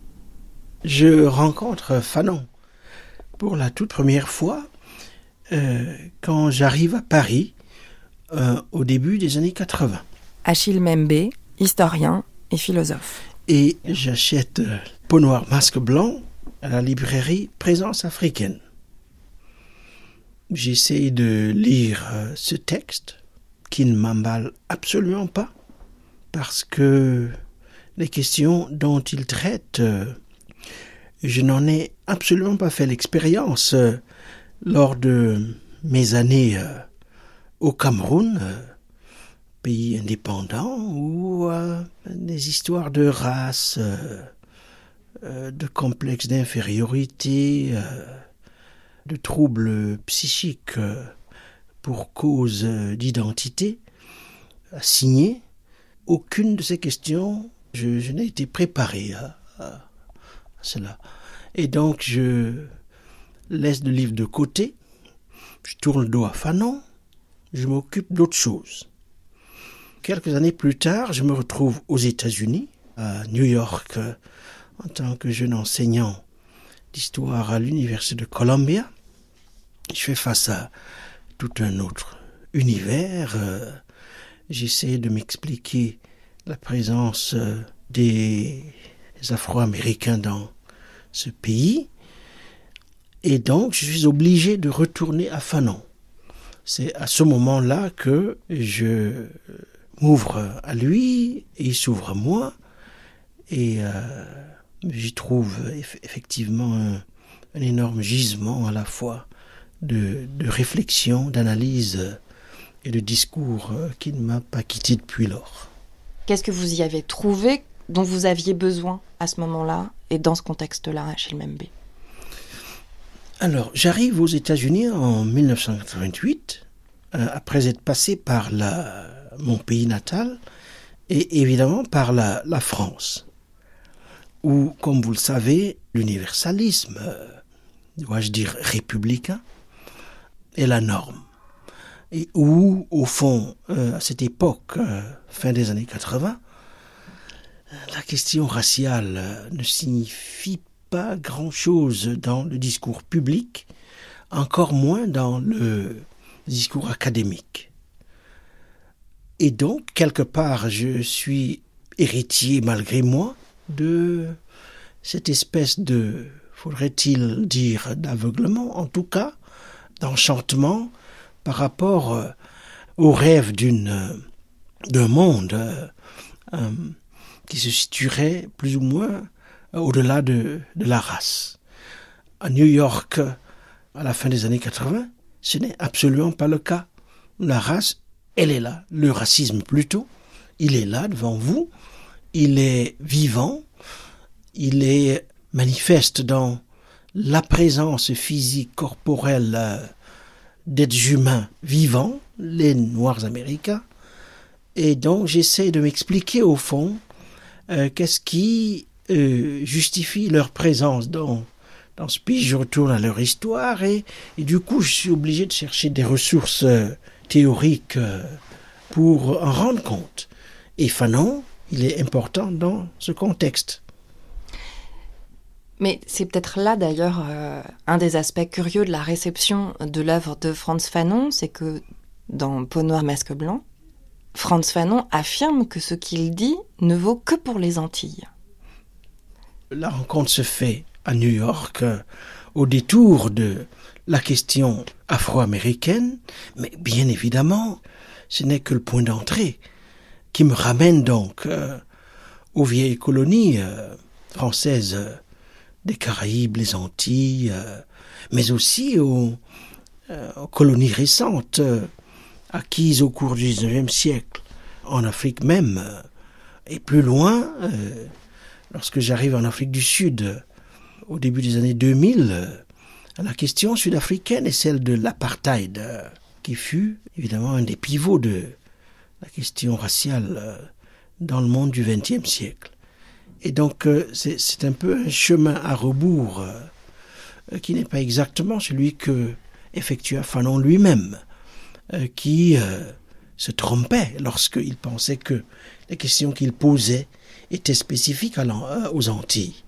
Je rencontre Fanon pour la toute première fois quand j'arrive à Paris au début des années 80. Achille Membe, historien, et philosophe. Et j'achète euh, Peau noire, masque blanc à la librairie Présence africaine. J'essaie de lire euh, ce texte qui ne m'emballe absolument pas parce que les questions dont il traite, euh, je n'en ai absolument pas fait l'expérience lors de mes années au Cameroun pays indépendant ou euh, des histoires de race, euh, euh, de complexes d'infériorité, de troubles psychiques pour cause d'identité assignée. Aucune de ces questions, je, n'ai été préparé à, à, cela. Et donc je laisse le livre de côté, je tourne le dos à Fanon, je m'occupe d'autre chose. Quelques années plus tard, je me retrouve aux États-Unis, à New York, en tant que jeune enseignant d'histoire à l'Université de Columbia. Je fais face à tout un autre univers. Euh, j'essaie de m'expliquer la présence euh, des Afro-Américains dans ce pays. Et donc, je suis obligé de retourner à Fanon. C'est à ce moment-là que je m'ouvre à lui et il s'ouvre à moi. Et euh, j'y trouve effectivement un, énorme gisement à la fois de, réflexion, d'analyse et de discours euh, qui ne m'a pas quitté depuis lors. Qu'est-ce que vous y avez trouvé dont vous aviez besoin à ce moment-là et dans ce contexte-là chez le MB Alors, j'arrive aux États-Unis en 1988, euh, après être passé par la, mon pays natal, et évidemment par la, France, où, comme vous le savez, l'universalisme, euh, dois-je dire républicain, est la norme. Et où, au fond, euh, à cette époque, euh, fin des années 80, la question raciale ne signifie pas grand-chose dans le discours public, encore moins dans le discours académique. Et donc, quelque part, je suis héritier, malgré moi, de cette espèce de, faudrait-il dire, d'aveuglement, en tout cas, d'enchantement par rapport euh, au rêve euh, d'un monde euh, qui se situerait plus ou moins au-delà de, de la race. À New York, à la fin des années 80, ce n'est absolument pas le cas. La race elle est là. Le racisme plutôt, il est là devant vous, il est vivant, il est manifeste dans la présence physique, corporelle euh, d'êtres humains vivants, les Noirs américains. Et donc j'essaie de m'expliquer au fond euh, qu'est-ce qui euh, justifie leur présence dans, dans ce pays. Je retourne à leur histoire et, et, du coup je suis obligé de chercher des ressources théorique euh, pour en rendre compte. Et Fanon, il est important dans ce contexte. Mais c'est peut-être là d'ailleurs euh, un des aspects curieux de la réception de l'œuvre de Franz Fanon, c'est que dans Peau noire, masque blanc, Franz Fanon affirme que ce qu'il dit ne vaut que pour les Antilles. La rencontre se fait à New York, euh, au détour de la question afro-américaine, mais bien évidemment, ce n'est que le point d'entrée qui me ramène donc euh, aux vieilles colonies euh, françaises euh, des Caraïbes, les Antilles, mais aussi aux, colonies récentes acquises au cours du XIXe siècle, en Afrique même, et plus loin, lorsque j'arrive en Afrique du Sud, au début des années 2000, la question sud-africaine est celle de l'apartheid, euh, qui fut évidemment un des pivots de, la question raciale euh, dans le monde du XXe siècle. Et donc euh, c'est un peu un chemin à rebours qui n'est pas exactement celui que effectua Fanon lui-même, qui se trompait lorsqu'il pensait que les questions qu'il posait étaient spécifiques aux Antilles.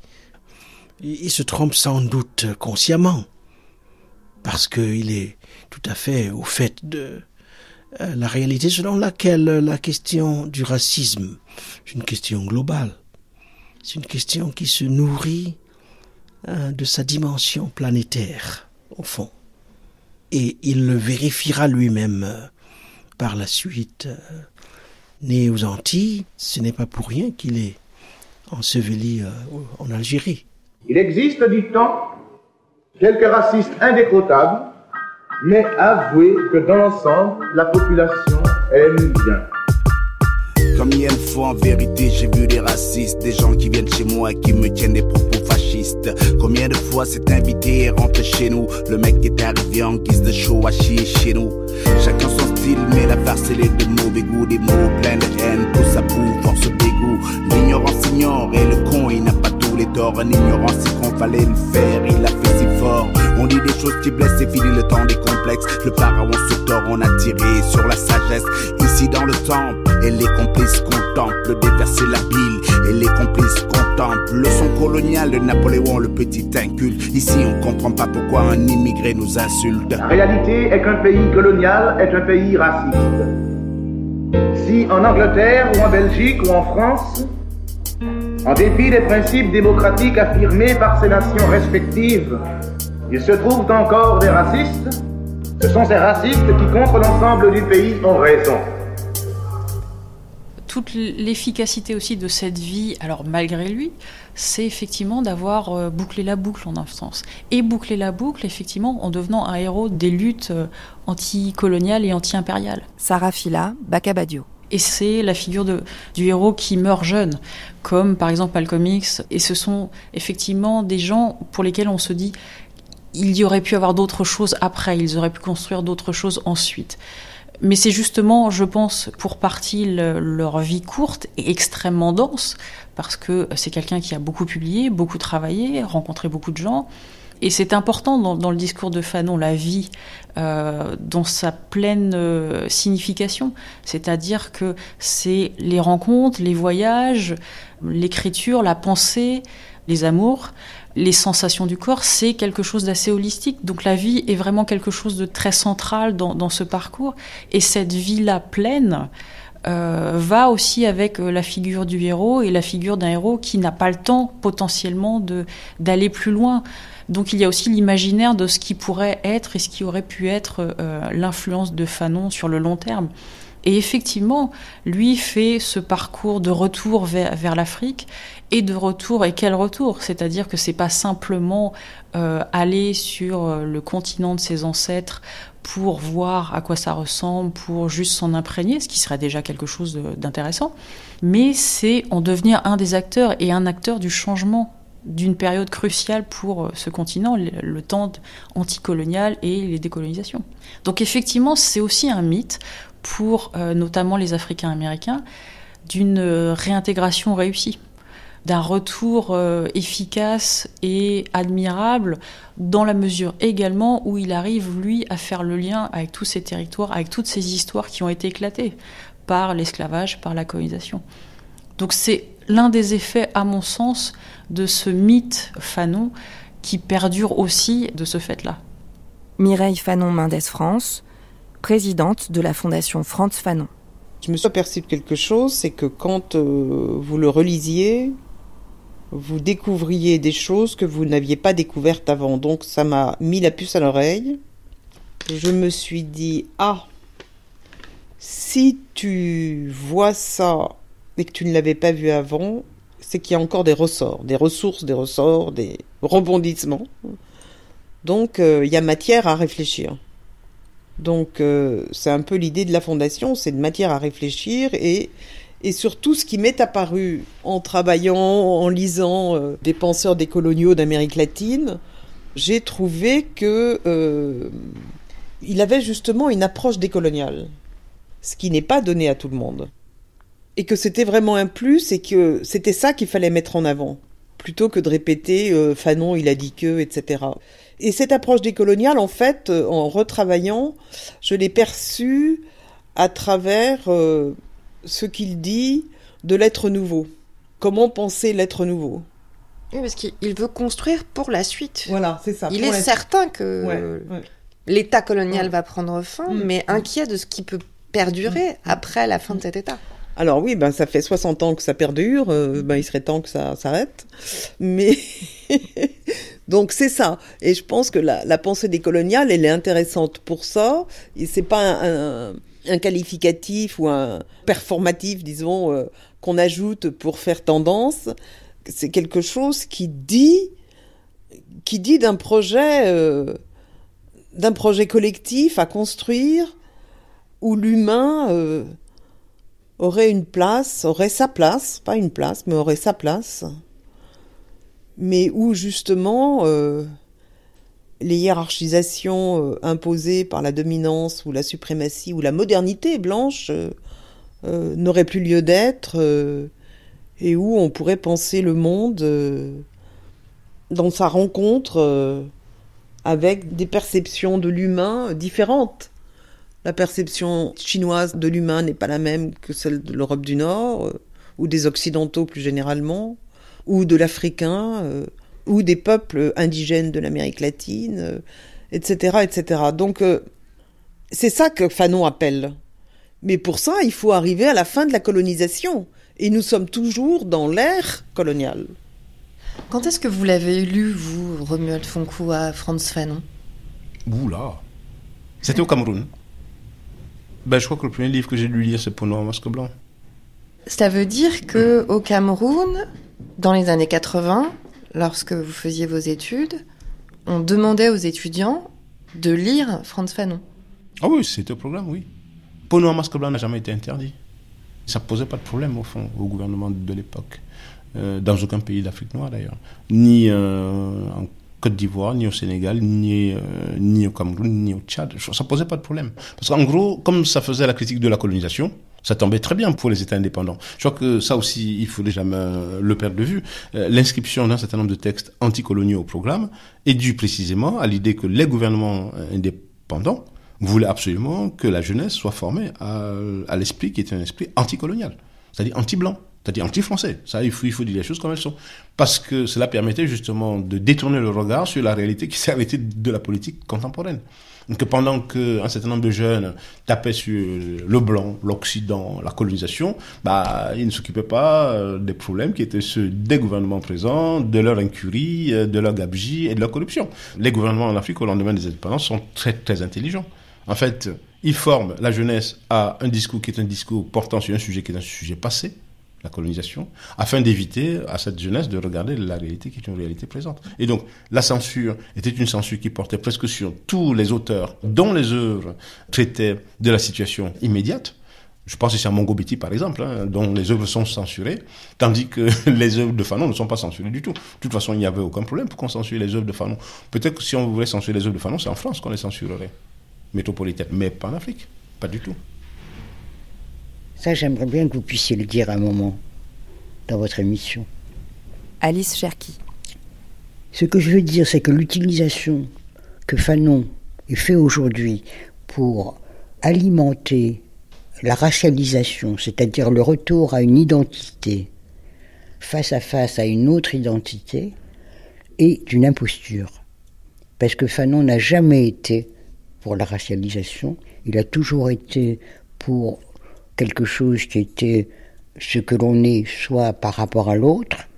Il se trompe sans doute consciemment, parce qu'il est tout à fait au fait de euh, la réalité selon laquelle la question du racisme est une question globale. C'est une question qui se nourrit hein, de sa dimension planétaire, au fond. Et il le vérifiera lui-même euh, par la suite. Euh, né aux Antilles, ce n'est pas pour rien qu'il est enseveli en Algérie. Il existe, dit-on, quelques racistes indécrottables mais avouez que dans l'ensemble, la population aime bien. Combien de fois en vérité j'ai vu des racistes, des gens qui viennent chez moi et qui me tiennent des propos fascistes. Combien de fois cet invité est rentré chez nous, le mec est arrivé en guise de show à chier chez nous. Chacun son style, mais la farce est de mauvais goût, des mots pleins de haine, tout ça boue, force dégoût. L'ignorance ignore et le con il n'a les torts, en ignorance c'est qu'on fallait le faire, il a fait si fort. On dit des choses qui blessent, c'est fini le temps des complexes. Le pharaon se tord, on a tiré sur la sagesse. Ici dans le temple, et les complices contemplent déverser la bile. Et les complices contemplent le son colonial de Napoléon, le petit inculte. Ici, on comprend pas pourquoi un immigré nous insulte. La réalité est qu'un pays colonial est un pays raciste. Si en Angleterre ou en Belgique ou en France, en dépit des principes démocratiques affirmés par ces nations respectives, il se trouve encore des racistes. Ce sont ces racistes qui, contre l'ensemble du pays, ont raison. Toute l'efficacité aussi de cette vie, alors malgré lui, c'est effectivement d'avoir euh, bouclé la boucle en un sens. Et boucler la boucle, effectivement, en devenant un héros des luttes euh, anticoloniales et anti-impériales. Sarah Fila, Bacabadio. Et c'est la figure de, du héros qui meurt jeune, comme par exemple Malcolm. Et ce sont effectivement des gens pour lesquels on se dit il y aurait pu avoir d'autres choses après, ils auraient pu construire d'autres choses ensuite. Mais c'est justement, je pense, pour partie leur vie courte et extrêmement dense, parce que c'est quelqu'un qui a beaucoup publié, beaucoup travaillé, rencontré beaucoup de gens. Et c'est important dans, le discours de Fanon, la vie, euh, dans sa pleine euh, signification. C'est-à-dire que c'est les rencontres, les voyages, l'écriture, la pensée, les amours les sensations du corps, c'est quelque chose d'assez holistique. Donc la vie est vraiment quelque chose de très central dans, ce parcours. Et cette vie-là pleine euh, va aussi avec la figure du héros et la figure d'un héros qui n'a pas le temps potentiellement d'aller plus loin. Donc il y a aussi l'imaginaire de ce qui pourrait être et ce qui aurait pu être euh, l'influence de Fanon sur le long terme. Et effectivement, lui fait ce parcours de retour vers, l'Afrique et de retour, et quel retour? C'est-à-dire que c'est pas simplement euh, aller sur euh, le continent de ses ancêtres pour voir à quoi ça ressemble, pour juste s'en imprégner, ce qui serait déjà quelque chose d'intéressant, mais c'est en devenir un des acteurs et un acteur du changement d'une période cruciale pour euh, ce continent, le, temps anticolonial et les décolonisations. Donc effectivement, c'est aussi un mythe pour euh, notamment les Africains américains d'une euh, réintégration réussie, d'un retour efficace et admirable dans la mesure également où il arrive, lui, à faire le lien avec tous ces territoires, avec toutes ces histoires qui ont été éclatées par l'esclavage, par la colonisation. Donc c'est l'un des effets, à mon sens, de ce mythe Fanon qui perdure aussi de ce fait-là. Mireille Fanon Mendes France, présidente de la fondation Franz Fanon. Je me suis aperçu de quelque chose, c'est que quand euh, vous le relisiez, vous découvriez des choses que vous n'aviez pas découvertes avant. Donc ça m'a mis la puce à l'oreille. Je me suis dit, ah, si tu vois ça et que tu ne l'avais pas vu avant, c'est qu'il y a encore des ressorts, des ressources, des ressorts, des rebondissements. Donc euh, il y a matière à réfléchir. Donc euh, c'est un peu l'idée de la fondation, c'est de matière à réfléchir et, et surtout ce qui m'est apparu en travaillant, en lisant euh, des penseurs décoloniaux d'Amérique latine, j'ai trouvé que il avait justement une approche décoloniale. ce qui n'est pas donné à tout le monde. Et que c'était vraiment un plus et que c'était ça qu'il fallait mettre en avant, plutôt que de répéter euh, Fanon, il a dit que, etc. Et cette approche décoloniale, en fait, euh, en retravaillant, je l'ai perçue à travers euh, ce qu'il dit de l'être nouveau. Comment penser l'être nouveau Oui, parce qu'il veut construire pour la suite. Voilà, c'est ça. Il est certain que Ouais, ouais. l'état colonial Ouais. va prendre fin, Mm. mais inquiet de ce qui peut perdurer après la fin de cet état. Alors oui, ben ça fait 60 ans que ça perdure, euh, ben il serait temps que ça s'arrête. Mais donc c'est ça. Et je pense que la, pensée décoloniale, elle est intéressante pour ça. Et c'est pas un, qualificatif ou un performatif, disons, euh, qu'on ajoute pour faire tendance. C'est quelque chose qui dit, qui dit d'un projet, euh, d'un projet collectif à construire où l'humain aurait une place, aurait sa place, pas une place, mais aurait sa place, mais où justement euh, les hiérarchisations euh, imposées par la dominance ou la suprématie ou la modernité blanche euh, n'auraient plus lieu d'être et où on pourrait penser le monde dans sa rencontre avec des perceptions de l'humain différentes. La perception chinoise de l'humain n'est pas la même que celle de l'Europe du Nord, euh, ou des Occidentaux plus généralement, ou de l'Africain, euh, ou des peuples indigènes de l'Amérique latine, euh, etc., etc. Donc, euh, c'est ça que Fanon appelle. Mais pour ça, il faut arriver à la fin de la colonisation. Et nous sommes toujours dans l'ère coloniale. Quand est-ce que vous l'avez lu, vous, Romuald Fonkou, à Franz Fanon? Oula C'était au Cameroun. Ben, je crois que le premier livre que j'ai dû lire, c'est Peau noire, masque blanc. Ça veut dire que au Cameroun, dans les années 80, lorsque vous faisiez vos études, on demandait aux étudiants de lire Franz Fanon. Ah oui, c'était au programme, oui. Peau noire, masque blanc n'a jamais été interdit. Ça posait pas de problème, au fond, au gouvernement de l'époque. Euh, dans aucun pays d'Afrique noire, d'ailleurs. Ni euh, en Côte d'Ivoire, ni au Sénégal, ni, euh, au Cameroun, ni au Tchad. Ça posait pas de problème. Parce qu'en gros, comme ça faisait la critique de la colonisation, ça tombait très bien pour les États indépendants. Je crois que ça aussi, il faut jamais le perdre de vue. Euh, L'inscription d'un certain nombre de textes anticoloniaux au programme est due précisément à l'idée que les gouvernements euh, indépendants voulaient absolument que la jeunesse soit formée à, à l'esprit qui était un esprit anticolonial, c'est-à-dire anti-blanc, c'est-à-dire anti-français. Ça, il faut, il faut dire les choses comme elles sont. Parce que cela permettait justement de détourner le regard sur la réalité qui s'est arrêtée de la politique contemporaine. Donc pendant qu'un certain nombre de jeunes tapaient sur le blanc, l'Occident, la colonisation, bah, ils ne s'occupaient pas euh, des problèmes qui étaient ceux des gouvernements présents, de leur incurie, euh, de leur gabegie et de leur corruption. Les gouvernements en Afrique au lendemain des indépendances sont très très intelligents. En fait, ils forment la jeunesse à un discours qui est un discours portant sur un sujet qui est un sujet passé, la colonisation, afin d'éviter à cette jeunesse de regarder la réalité qui est une réalité présente. Et donc, la censure était une censure qui portait presque sur tous les auteurs dont les œuvres traitaient de la situation immédiate. Je pense ici à Mongo Betty, par exemple, hein, dont les œuvres sont censurées, tandis que les œuvres de Fanon ne sont pas censurées du tout. De toute façon, il n'y avait aucun problème pour qu'on censure les œuvres de Fanon. Peut-être que si on voulait censurer les œuvres de Fanon, c'est en France qu'on les censurerait, métropolitaine, mais pas en Afrique, pas du tout. Ça, j'aimerais bien que vous puissiez le dire un moment dans votre émission. Alice Cherki. Ce que je veux dire, c'est que l'utilisation que Fanon fait aujourd'hui pour alimenter la racialisation, c'est-à-dire le retour à une identité face à face à une autre identité, est une imposture. Parce que Fanon n'a jamais été pour la racialisation, il a toujours été pour quelque chose qui était ce que l'on est soit par rapport à l'autre.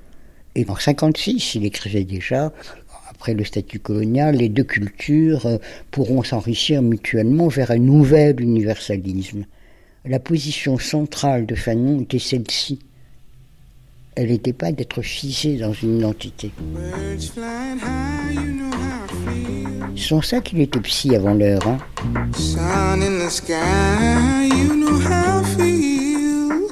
Et en 56, il écrivait déjà, après le statut colonial, les deux cultures euh, pourront s'enrichir mutuellement vers un nouvel universalisme. La position centrale de Fanon était celle-ci. Elle n'était pas d'être figée dans une identité. C'est sont ça qu'il était psy avant l'heure. Hein. Sun in the sky, you know how I feel.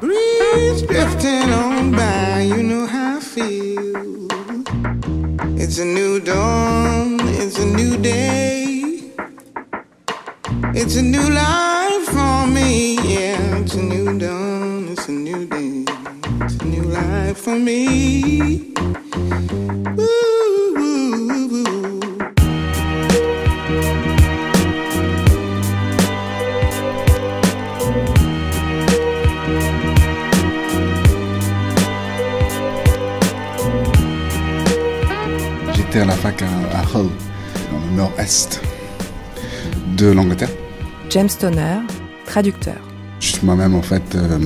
Breeze drifting on by, you know how I feel. It's a new dawn, it's a new day. It's a new life for me, yeah. It's a new dawn, it's a new day. J'étais à la fac à, à Hull, dans le nord-est de l'Angleterre. James Stoner, traducteur. Je suis moi-même, en fait, euh,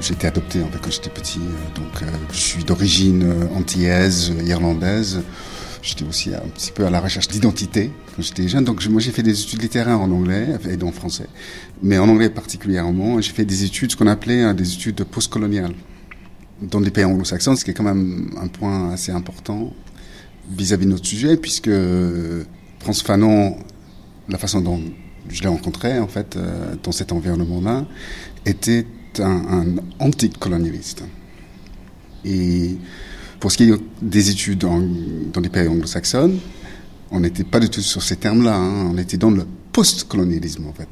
j'ai été adopté en fait, quand j'étais petit. euh, Donc, euh, je suis d'origine euh, antillaise, irlandaise. J'étais aussi un petit peu à la recherche d'identité quand j'étais jeune. Donc, moi, j'ai fait des études littéraires en anglais et en français. Mais en anglais particulièrement, j'ai fait des études, ce qu'on appelait euh, des études postcoloniales dans des pays anglo-saxons, ce qui est quand même un point assez important vis-à-vis de notre sujet, puisque Frantz Fanon, la façon dont je l'ai rencontré, en fait, dans cet environnement-là, était un, un anticolonialiste. Et pour ce qui est des études dans les pays anglo-saxons, on n'était pas du tout sur ces termes-là, hein. on était dans le post-colonialisme, en fait,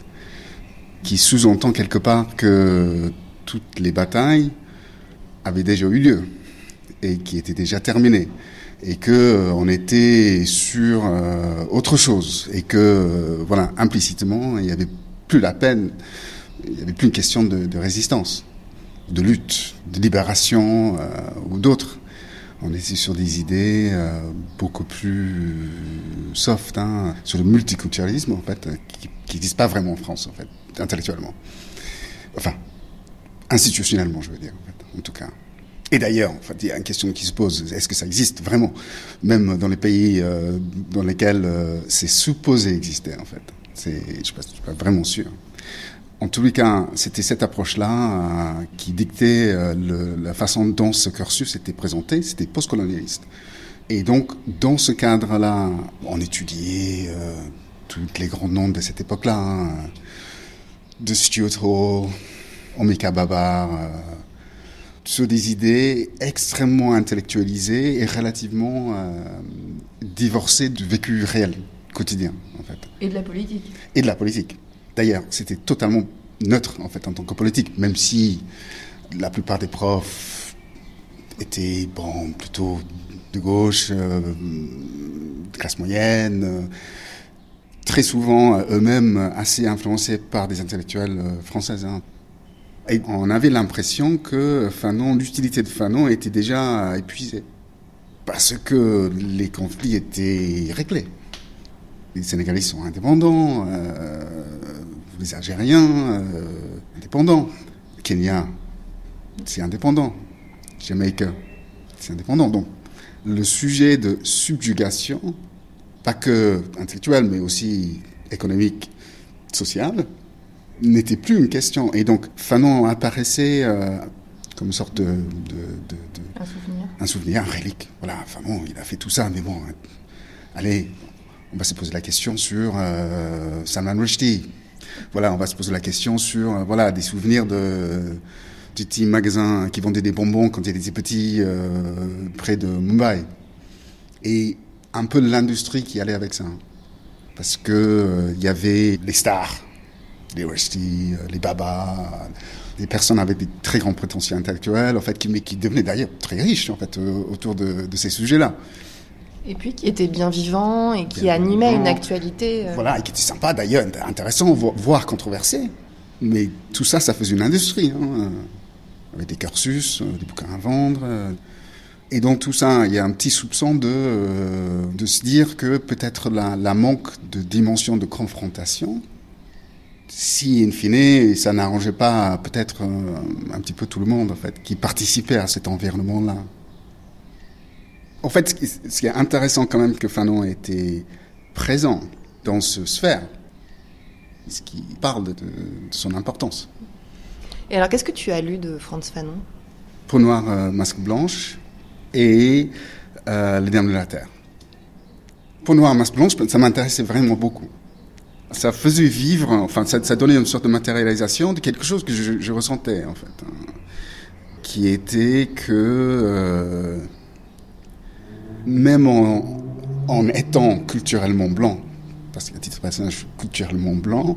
qui sous-entend quelque part que toutes les batailles avaient déjà eu lieu et qui étaient déjà terminées et que euh, on était sur euh, autre chose et que euh, voilà implicitement il n'y avait plus la peine il n'y avait plus une question de, résistance de lutte de libération euh, ou d'autres. On était sur des idées euh, beaucoup plus soft hein, sur le multiculturalisme en fait euh, qui n'existe pas vraiment en France en fait intellectuellement. Enfin institutionnellement je veux dire en, fait, en tout cas. Et d'ailleurs, en fait, il y a une question qui se pose est-ce que ça existe vraiment, même dans les pays euh, dans lesquels euh, c'est supposé exister en fait. Je ne suis pas vraiment sûr. En tous les cas, c'était cette approche-là euh, qui dictait euh, le- la façon dont ce cursus était présenté. C'était postcolonialiste. Et donc, dans ce cadre-là, on étudiait euh, tous les grands noms de cette époque-là, hein, de Stuart Hall, Omika Babar. euh, sur des idées extrêmement intellectualisées et relativement divorcées du vécu réel, quotidien, en fait. Et de la politique. Et de la politique. D'ailleurs, c'était totalement neutre, en fait, en tant que politique, même si la plupart des profs étaient, plutôt de gauche, euh, de classe moyenne, euh, très souvent euh, eux-mêmes assez influencés par des intellectuels françaises. hein. On avait l'impression que Fanon, l'utilité de Fanon était déjà épuisée. Parce que les conflits étaient réglés. Les Sénégalais sont indépendants, les Algériens, euh, indépendants. Kenya, c'est indépendant. Jamaïque, c'est indépendant. Donc, le sujet de subjugation, pas que intellectuel, mais aussi économique, social, n'était plus une question. Et donc, Fanon apparaissait euh, comme une sorte de, de- de- de- Un souvenir. un souvenir, un relique. Voilà, Fanon, il a fait tout ça, mais bon, hein, allez, on va se poser la question sur euh, Salman Rushdie. Voilà, on va se poser la question sur euh, voilà des souvenirs de du petit magasin qui vendait des bonbons quand il était petit euh, près de Mumbai. Et un peu de l'industrie qui allait avec ça. Parce que euh, y avait les stars, les euh, les Baba, des personnes avec des très grands prétentions intellectuelles, en fait, qui, mais qui devenaient d'ailleurs très riches, en fait, autour de ces sujets-là. Et puis qui était bien vivant et qui Bien animait vivant. une actualité. euh, Voilà, et qui était sympa d'ailleurs, intéressant, vo- voire controversé. Mais tout ça, ça faisait une industrie, hein, avec des cursus, euh, des bouquins à vendre. euh. Et donc tout ça, il y a un petit soupçon de, de se dire que peut-être la, la manque de dimension de confrontation, si in fine ça n'arrangeait pas peut-être euh, un petit peu tout le monde en fait, qui participait à cet environnement-là. En fait, ce qui, est intéressant quand même que Fanon ait été présent dans ce sphère, ce qui parle de, de son importance. Et alors, qu'est-ce que tu as lu de Franz Fanon? Peau noire, euh, masque blanche et euh, Les Dames de la Terre. Peau noire, masque blanche, ça m'intéressait vraiment beaucoup. Ça faisait vivre, enfin, ça, ça donnait une sorte de matérialisation de quelque chose que je, je ressentais, en fait. hein, qui était que, euh, même en, en étant culturellement blanc, parce qu'à titre personnel, je suis culturellement blanc,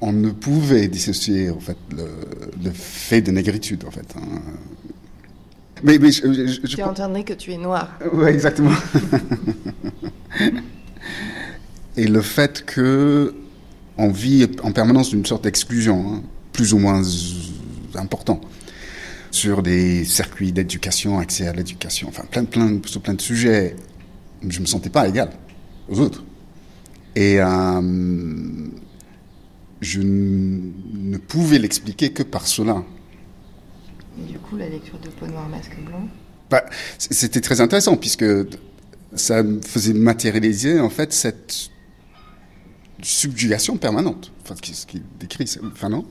on ne pouvait dissocier en fait le, le fait de négritude en fait. hein. Mais, mais je, je, je, Tu entendrais que tu es noir. Oui, exactement. Et le fait que on vit en permanence d'une sorte d'exclusion, hein, plus ou moins important, sur des circuits d'éducation, accès à l'éducation, enfin plein, plein, sur plein de sujets, je me sentais pas égal aux autres. Et euh, je ne pouvais l'expliquer que par cela. Et du coup, la lecture de Peau Noire, Masque Blanc? Bah, C'était très intéressant, puisque ça me faisait matérialiser, en fait, cette subjugation permanente, enfin, ce qu'il décrit, enfin non?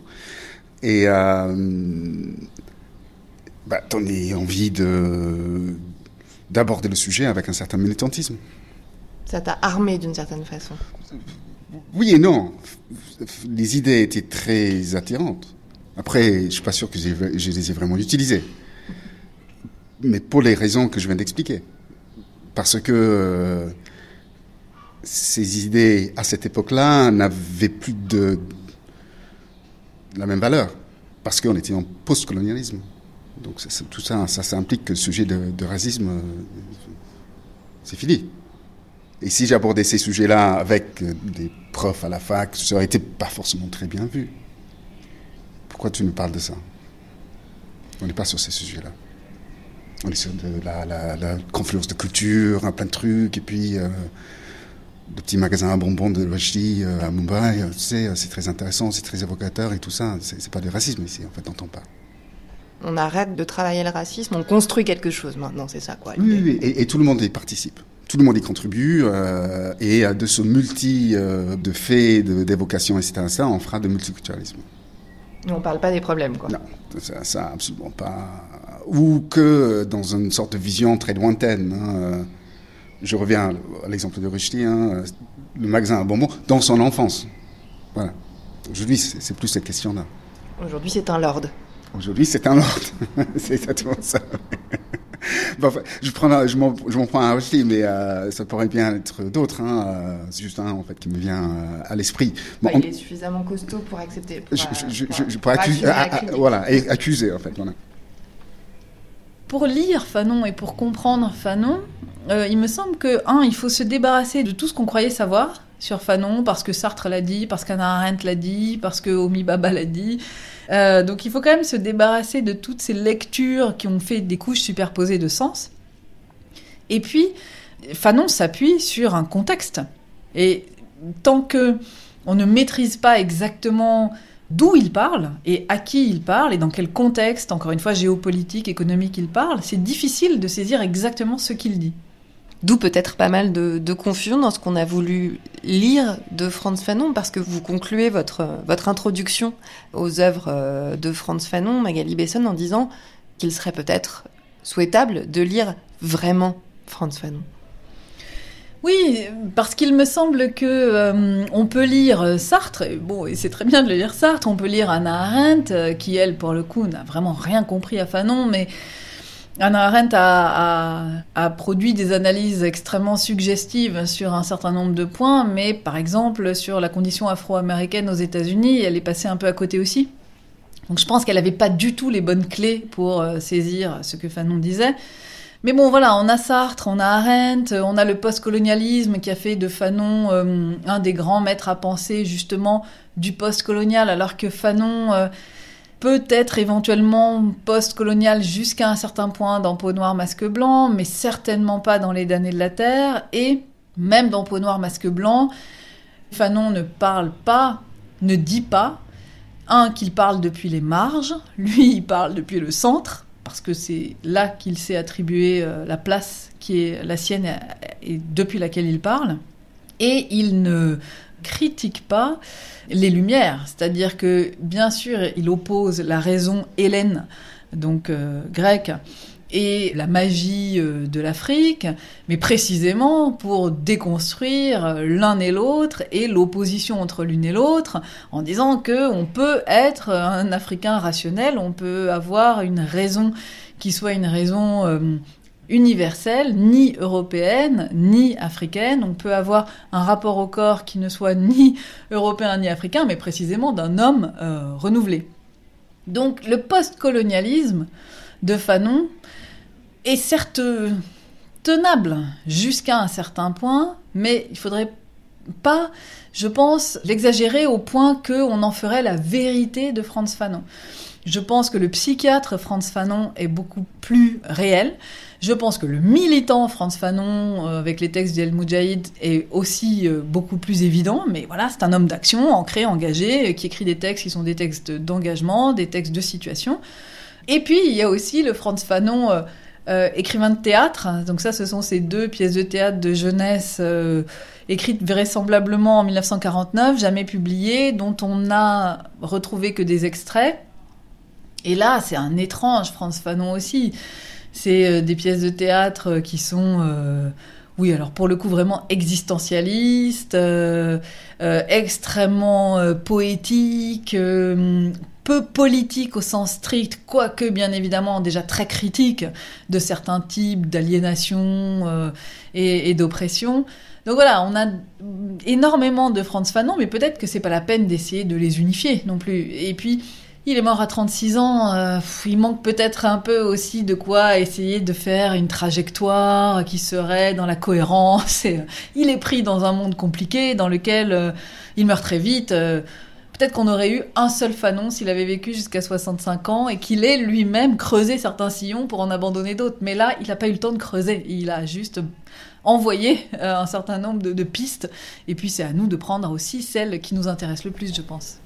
Et euh, bah, t'en as envie de d'aborder le sujet avec un certain militantisme. Ça t'a armé d'une certaine façon. Oui et non. Les idées étaient très attirantes. Après, je suis pas sûr que je les ai vraiment utilisées. Mais pour les raisons que je viens d'expliquer. Parce que euh, ces idées, à cette époque-là, n'avaient plus de, la même valeur. Parce qu'on était en post-colonialisme. Donc tout ça, ça, ça, implique que le sujet de, racisme, euh, c'est fini. Et si j'abordais ces sujets-là avec euh, des profs à la fac, ça aurait été pas forcément très bien vu. Pourquoi tu nous parles de ça? On n'est pas sur ces sujets-là. On est sur de la, confluence de culture, un plein de trucs, et puis euh, le petit magasin à bonbons de Wajdi euh, à Mumbai, c'est très intéressant, c'est très évocateur et tout ça. C'est pas du racisme ici, en fait, on n'entend pas on arrête de travailler le racisme, on construit quelque chose maintenant, c'est ça quoi. Oui, oui, et, et, tout le monde y participe. Tout le monde y contribue euh, et de ce multi euh, de faits, d'évocations, etc. Ça, on fera de multiculturalisme. On ne parle pas des problèmes, quoi. Non, ça, ça absolument pas. Ou que dans une sorte de vision très lointaine. Hein. Je reviens à l'exemple de Rushdie, hein, le magasin à bonbons, dans son enfance. Voilà. Aujourd'hui, c'est plus cette question-là. Aujourd'hui, c'est un lord. Aujourd'hui, c'est un ordre. c'est exactement ça. bon, enfin, je, prends, je, m'en, je m'en prends un aussi, mais euh, ça pourrait bien être d'autres. Hein, euh, c'est juste un en fait qui me vient euh, à l'esprit. Bon, bah, on... Il est suffisamment costaud pour accepter. Pour, je, je, pour, je, pour accuser, accuser, ah, ah, voilà, et accuser en fait. Voilà. Pour lire Fanon et pour comprendre Fanon, euh, il me semble que un, il faut se débarrasser de tout ce qu'on croyait savoir sur Fanon parce que Sartre l'a dit, parce qu'Anna Arendt l'a dit, parce que Omi Baba l'a dit. Euh, donc il faut quand même se débarrasser de toutes ces lectures qui ont fait des couches superposées de sens. Et puis, Fanon s'appuie sur un contexte. Et tant que on ne maîtrise pas exactement d'où il parle et à qui il parle et dans quel contexte, encore une fois géopolitique, économique il parle, c'est difficile de saisir exactement ce qu'il dit. D'où peut-être pas mal de, confusion dans ce qu'on a voulu lire de Franz Fanon, parce que vous concluez votre, votre introduction aux œuvres euh, de Franz Fanon, Magali Besson, en disant qu'il serait peut-être souhaitable de lire vraiment Franz Fanon. Oui, parce qu'il me semble que euh, on peut lire Sartre, et bon, et c'est très bien de le lire Sartre, on peut lire Anna Arendt, euh, qui elle, pour le coup, n'a vraiment rien compris à Fanon, mais Anna Arendt a, produit des analyses extrêmement suggestives sur un certain nombre de points, mais par exemple sur la condition afro-américaine aux États-Unis, elle est passée un peu à côté aussi. Donc je pense qu'elle n'avait pas du tout les bonnes clés pour euh, saisir ce que Fanon disait. Mais bon, voilà, on a Sartre, on a Arendt, on a le postcolonialisme qui a fait de Fanon euh, un des grands maîtres à penser justement du postcolonial, alors que Fanon euh, peut-être éventuellement post-colonial jusqu'à un certain point dans Peau noire, masque blanc, mais certainement pas dans Les damnés de la Terre. Et même dans Peau noire, masque blanc, Fanon ne parle pas, ne dit pas, un, qu'il parle depuis les marges, lui, il parle depuis le centre, parce que c'est là qu'il s'est attribué euh, la place qui est la sienne et depuis laquelle il parle. Et il ne critique pas les Lumières, c'est-à-dire que bien sûr il oppose la raison hélène, donc euh, grecque, et la magie euh, de l'Afrique, mais précisément pour déconstruire l'un et l'autre et l'opposition entre l'une et l'autre, en disant que on peut être un Africain rationnel, on peut avoir une raison qui soit une raison euh, universelle, ni européenne, ni africaine. On peut avoir un rapport au corps qui ne soit ni européen ni africain, mais précisément d'un homme euh, renouvelé. Donc le post-colonialisme de Fanon est certes tenable jusqu'à un certain point, mais il faudrait pas, je pense, l'exagérer au point qu'on en ferait la vérité de Franz Fanon. Je pense que le psychiatre Franz Fanon est beaucoup plus réel. Je pense que le militant Franz Fanon, euh, avec les textes d'El Moudjahid, est aussi euh, beaucoup plus évident. Mais voilà, c'est un homme d'action, ancré, engagé, euh, qui écrit des textes qui sont des textes d'engagement, des textes de situation. Et puis, il y a aussi le Franz Fanon écrivain de théâtre. Donc ça, ce sont ces deux pièces de théâtre de jeunesse écrites vraisemblablement en 1949, jamais publiées, dont on n'a retrouvé que des extraits. Et là, c'est un étrange Franz Fanon aussi. C'est euh, des pièces de théâtre qui sont, euh, oui, alors pour le coup vraiment existentialistes, euh, extrêmement poétiques, peu politiques au sens strict, quoique bien évidemment déjà très critiques de certains types d'aliénation et, d'oppression. Donc voilà, on a énormément de Franz Fanon, mais peut-être que c'est pas la peine d'essayer de les unifier non plus. Et puis, il est mort à 36 ans. Euh, il manque peut-être un peu aussi de quoi essayer de faire une trajectoire qui serait dans la cohérence. Euh, il est pris dans un monde compliqué dans lequel euh, il meurt très vite. peut-être qu'on aurait eu un seul Fanon s'il avait vécu jusqu'à 65 ans et qu'il ait lui-même creusé certains sillons pour en abandonner d'autres. Mais là, il n'a pas eu le temps de creuser. Il a juste envoyé un certain nombre de pistes. Et puis c'est à nous de prendre aussi celles qui nous intéressent le plus, je pense.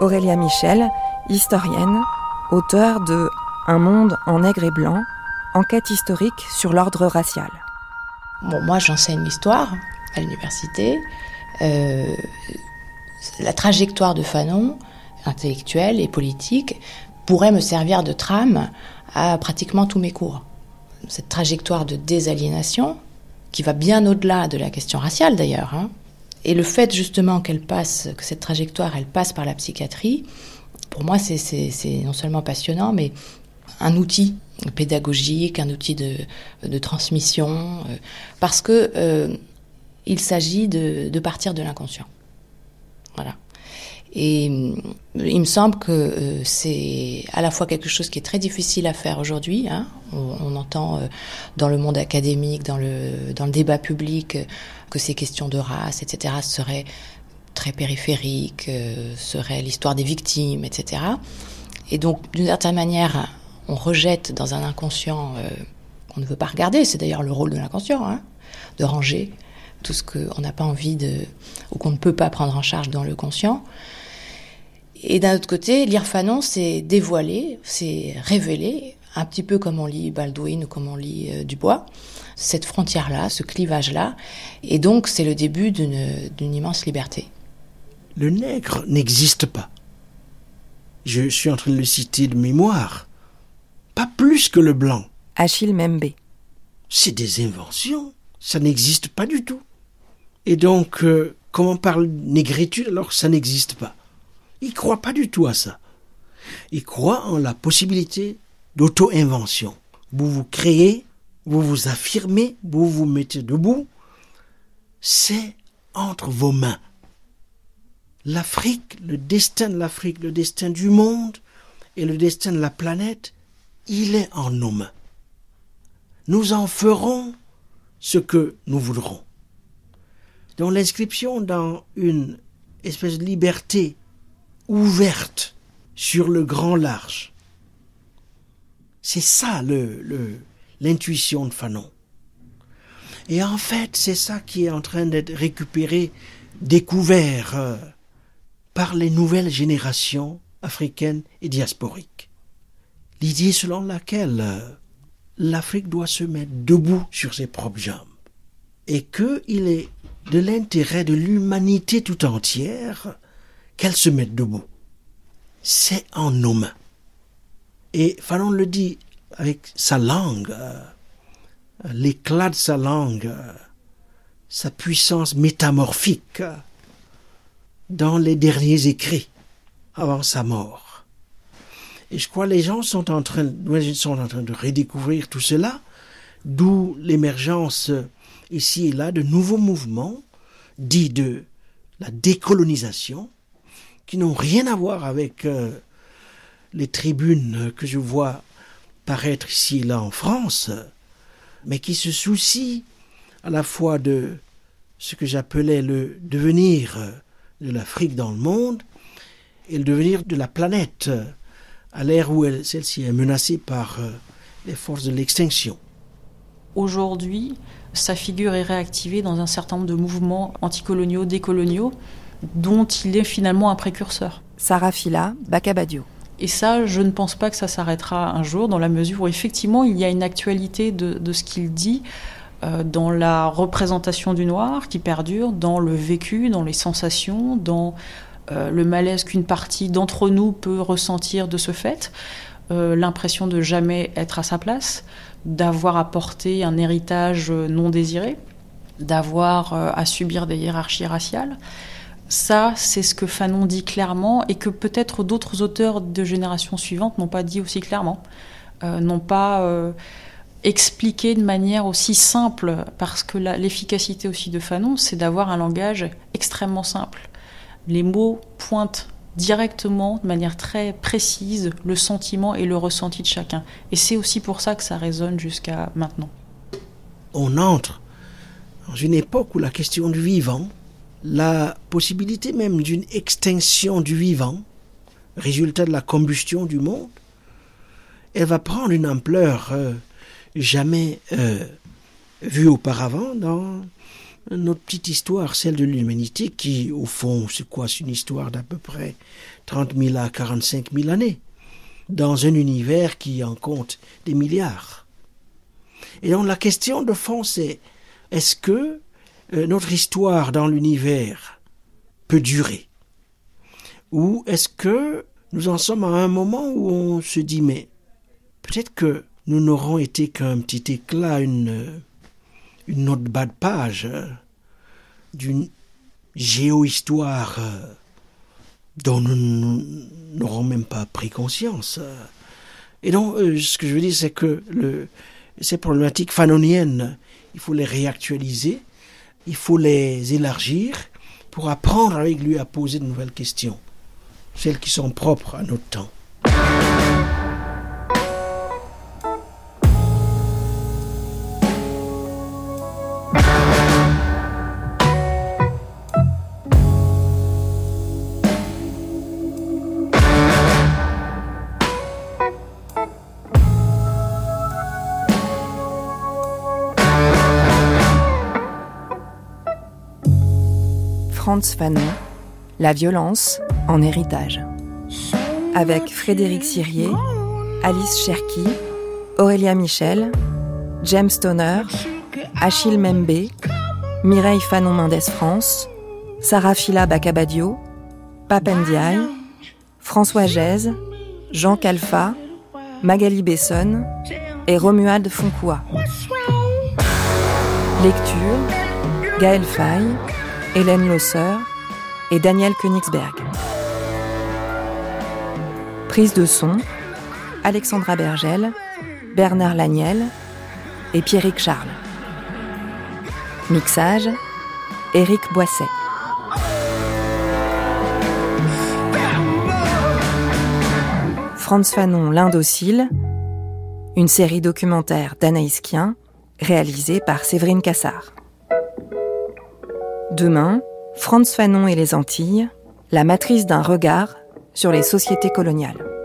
Aurélia Michel, historienne, auteure de Un monde en nègre et blanc, enquête historique sur l'ordre racial. Moi j'enseigne l'histoire à l'université. Euh, la trajectoire de Fanon, intellectuelle et politique, pourrait me servir de trame à pratiquement tous mes cours. Cette trajectoire de désaliénation, qui va bien au-delà de la question raciale d'ailleurs, hein, et le fait justement qu'elle passe, que cette trajectoire, elle passe par la psychiatrie, pour moi, c'est non seulement passionnant, mais un outil pédagogique, un outil de, transmission, euh, parce que euh, il s'agit de, de, partir de l'inconscient. Voilà. Et il me semble que euh, c'est à la fois quelque chose qui est très difficile à faire aujourd'hui. Hein. On, entend dans le monde académique, dans le, dans le débat public, que ces questions de race, etc., seraient très périphériques, euh, seraient l'histoire des victimes, etc. Et donc, d'une certaine manière, on rejette dans un inconscient euh, qu'on ne veut pas regarder, c'est d'ailleurs le rôle de l'inconscient, hein, de ranger tout ce qu'on n'a pas envie de, ou qu'on ne peut pas prendre en charge dans le conscient. Et d'un autre côté, lire Fanon, c'est dévoiler, c'est révéler, un petit peu comme on lit Baldwin ou comme on lit euh, Dubois, cette frontière-là, ce clivage-là. Et donc, c'est le début d'une immense liberté. Le nègre n'existe pas. Je suis en train de le citer de mémoire. Pas plus que le blanc. Achille Membe. C'est des inventions. Ça n'existe pas du tout. Et donc, euh, comment parle négritude alors que ça n'existe pas? Il croit pas du tout à ça. Il croit en la possibilité d'auto-invention. Vous vous créez vous vous affirmez, vous vous mettez debout, c'est entre vos mains. L'Afrique, le destin de l'Afrique, le destin du monde et le destin de la planète, il est en nos mains. Nous en ferons ce que nous voudrons. Donc l'inscription dans une espèce de liberté ouverte sur le grand large, c'est ça le, l'intuition de Fanon. Et en fait, c'est ça qui est en train d'être récupéré, découvert euh, par les nouvelles générations africaines et diasporiques. L'idée selon laquelle euh, l'Afrique doit se mettre debout sur ses propres jambes et qu'il est de l'intérêt de l'humanité tout entière qu'elle se mette debout. C'est en nos mains. Et Fanon le dit avec sa langue, euh, l'éclat de sa langue, euh, sa puissance métamorphique dans les derniers écrits avant sa mort. Et je crois que les gens sont en train, sont en train de redécouvrir tout cela, d'où l'émergence ici et là de nouveaux mouvements dits de la décolonisation, qui n'ont rien à voir avec euh, les tribunes que je vois paraître ici et là en France, mais qui se soucient à la fois de ce que j'appelais le devenir de l'Afrique dans le monde et le devenir de la planète à l'ère où celle-ci est menacée par euh, les forces de l'extinction. Aujourd'hui, sa figure est réactivée dans un certain nombre de mouvements anticoloniaux, décoloniaux, dont il est finalement un précurseur. Sarah Fila, Bakabadio. Et ça, je ne pense pas que ça s'arrêtera un jour, dans la mesure où effectivement il y a une actualité de, ce qu'il dit euh, dans la représentation du noir qui perdure, dans le vécu, dans les sensations, dans euh, le malaise qu'une partie d'entre nous peut ressentir de ce fait, euh, l'impression de jamais être à sa place, d'avoir apporté un héritage non désiré, d'avoir à subir des hiérarchies raciales. Ça, c'est ce que Fanon dit clairement et que peut-être d'autres auteurs de générations suivantes n'ont pas dit aussi clairement, euh, n'ont pas euh, expliqué de manière aussi simple, parce que l'efficacité aussi de Fanon, c'est d'avoir un langage extrêmement simple. Les mots pointent directement, de manière très précise, le sentiment et le ressenti de chacun. Et c'est aussi pour ça que ça résonne jusqu'à maintenant. On entre dans une époque où la question du vivant la possibilité même d'une extinction du vivant, résultat de la combustion du monde, elle va prendre une ampleur euh, jamais euh, vue auparavant dans notre petite histoire, celle de l'humanité, qui, au fond, c'est quoi C'est une histoire d'à peu près 30 000 à 45 000 années, dans un univers qui en compte des milliards. Et donc la question de fond, c'est est-ce que notre histoire dans l'univers peut durer Ou est-ce que nous en sommes à un moment où on se dit mais peut-être que nous n'aurons été qu'un petit éclat, une, une autre bas de page euh, d'une géohistoire euh, dont nous n'aurons même pas pris conscience. Et donc, ce que je veux dire, c'est que ces problématiques fanoniennes, il faut les réactualiser, il faut les élargir pour apprendre avec lui à poser de nouvelles questions, celles qui sont propres à notre temps. Franz Fanon, La violence en héritage. Avec Frédéric Sirier, Alice Cherki, Aurélia Michel, James Stoner, Achille Membe, Mireille Fanon Mendes France, Sarah Fila Bakabadio, Papendiaï, François Gèze, Jean Calfa, Magali Besson et Romuald Foncoua. Lecture Gaël Faye, Hélène Losser et Daniel Königsberg. Prise de son, Alexandra Bergel, Bernard Laniel et Pierrick Charles. Mixage, Éric Boisset. Franz Fanon, l'Indocile, une série documentaire d'Anaïs Kien, réalisée par Séverine Cassard. Demain, Franz Fanon et les Antilles, la matrice d'un regard sur les sociétés coloniales.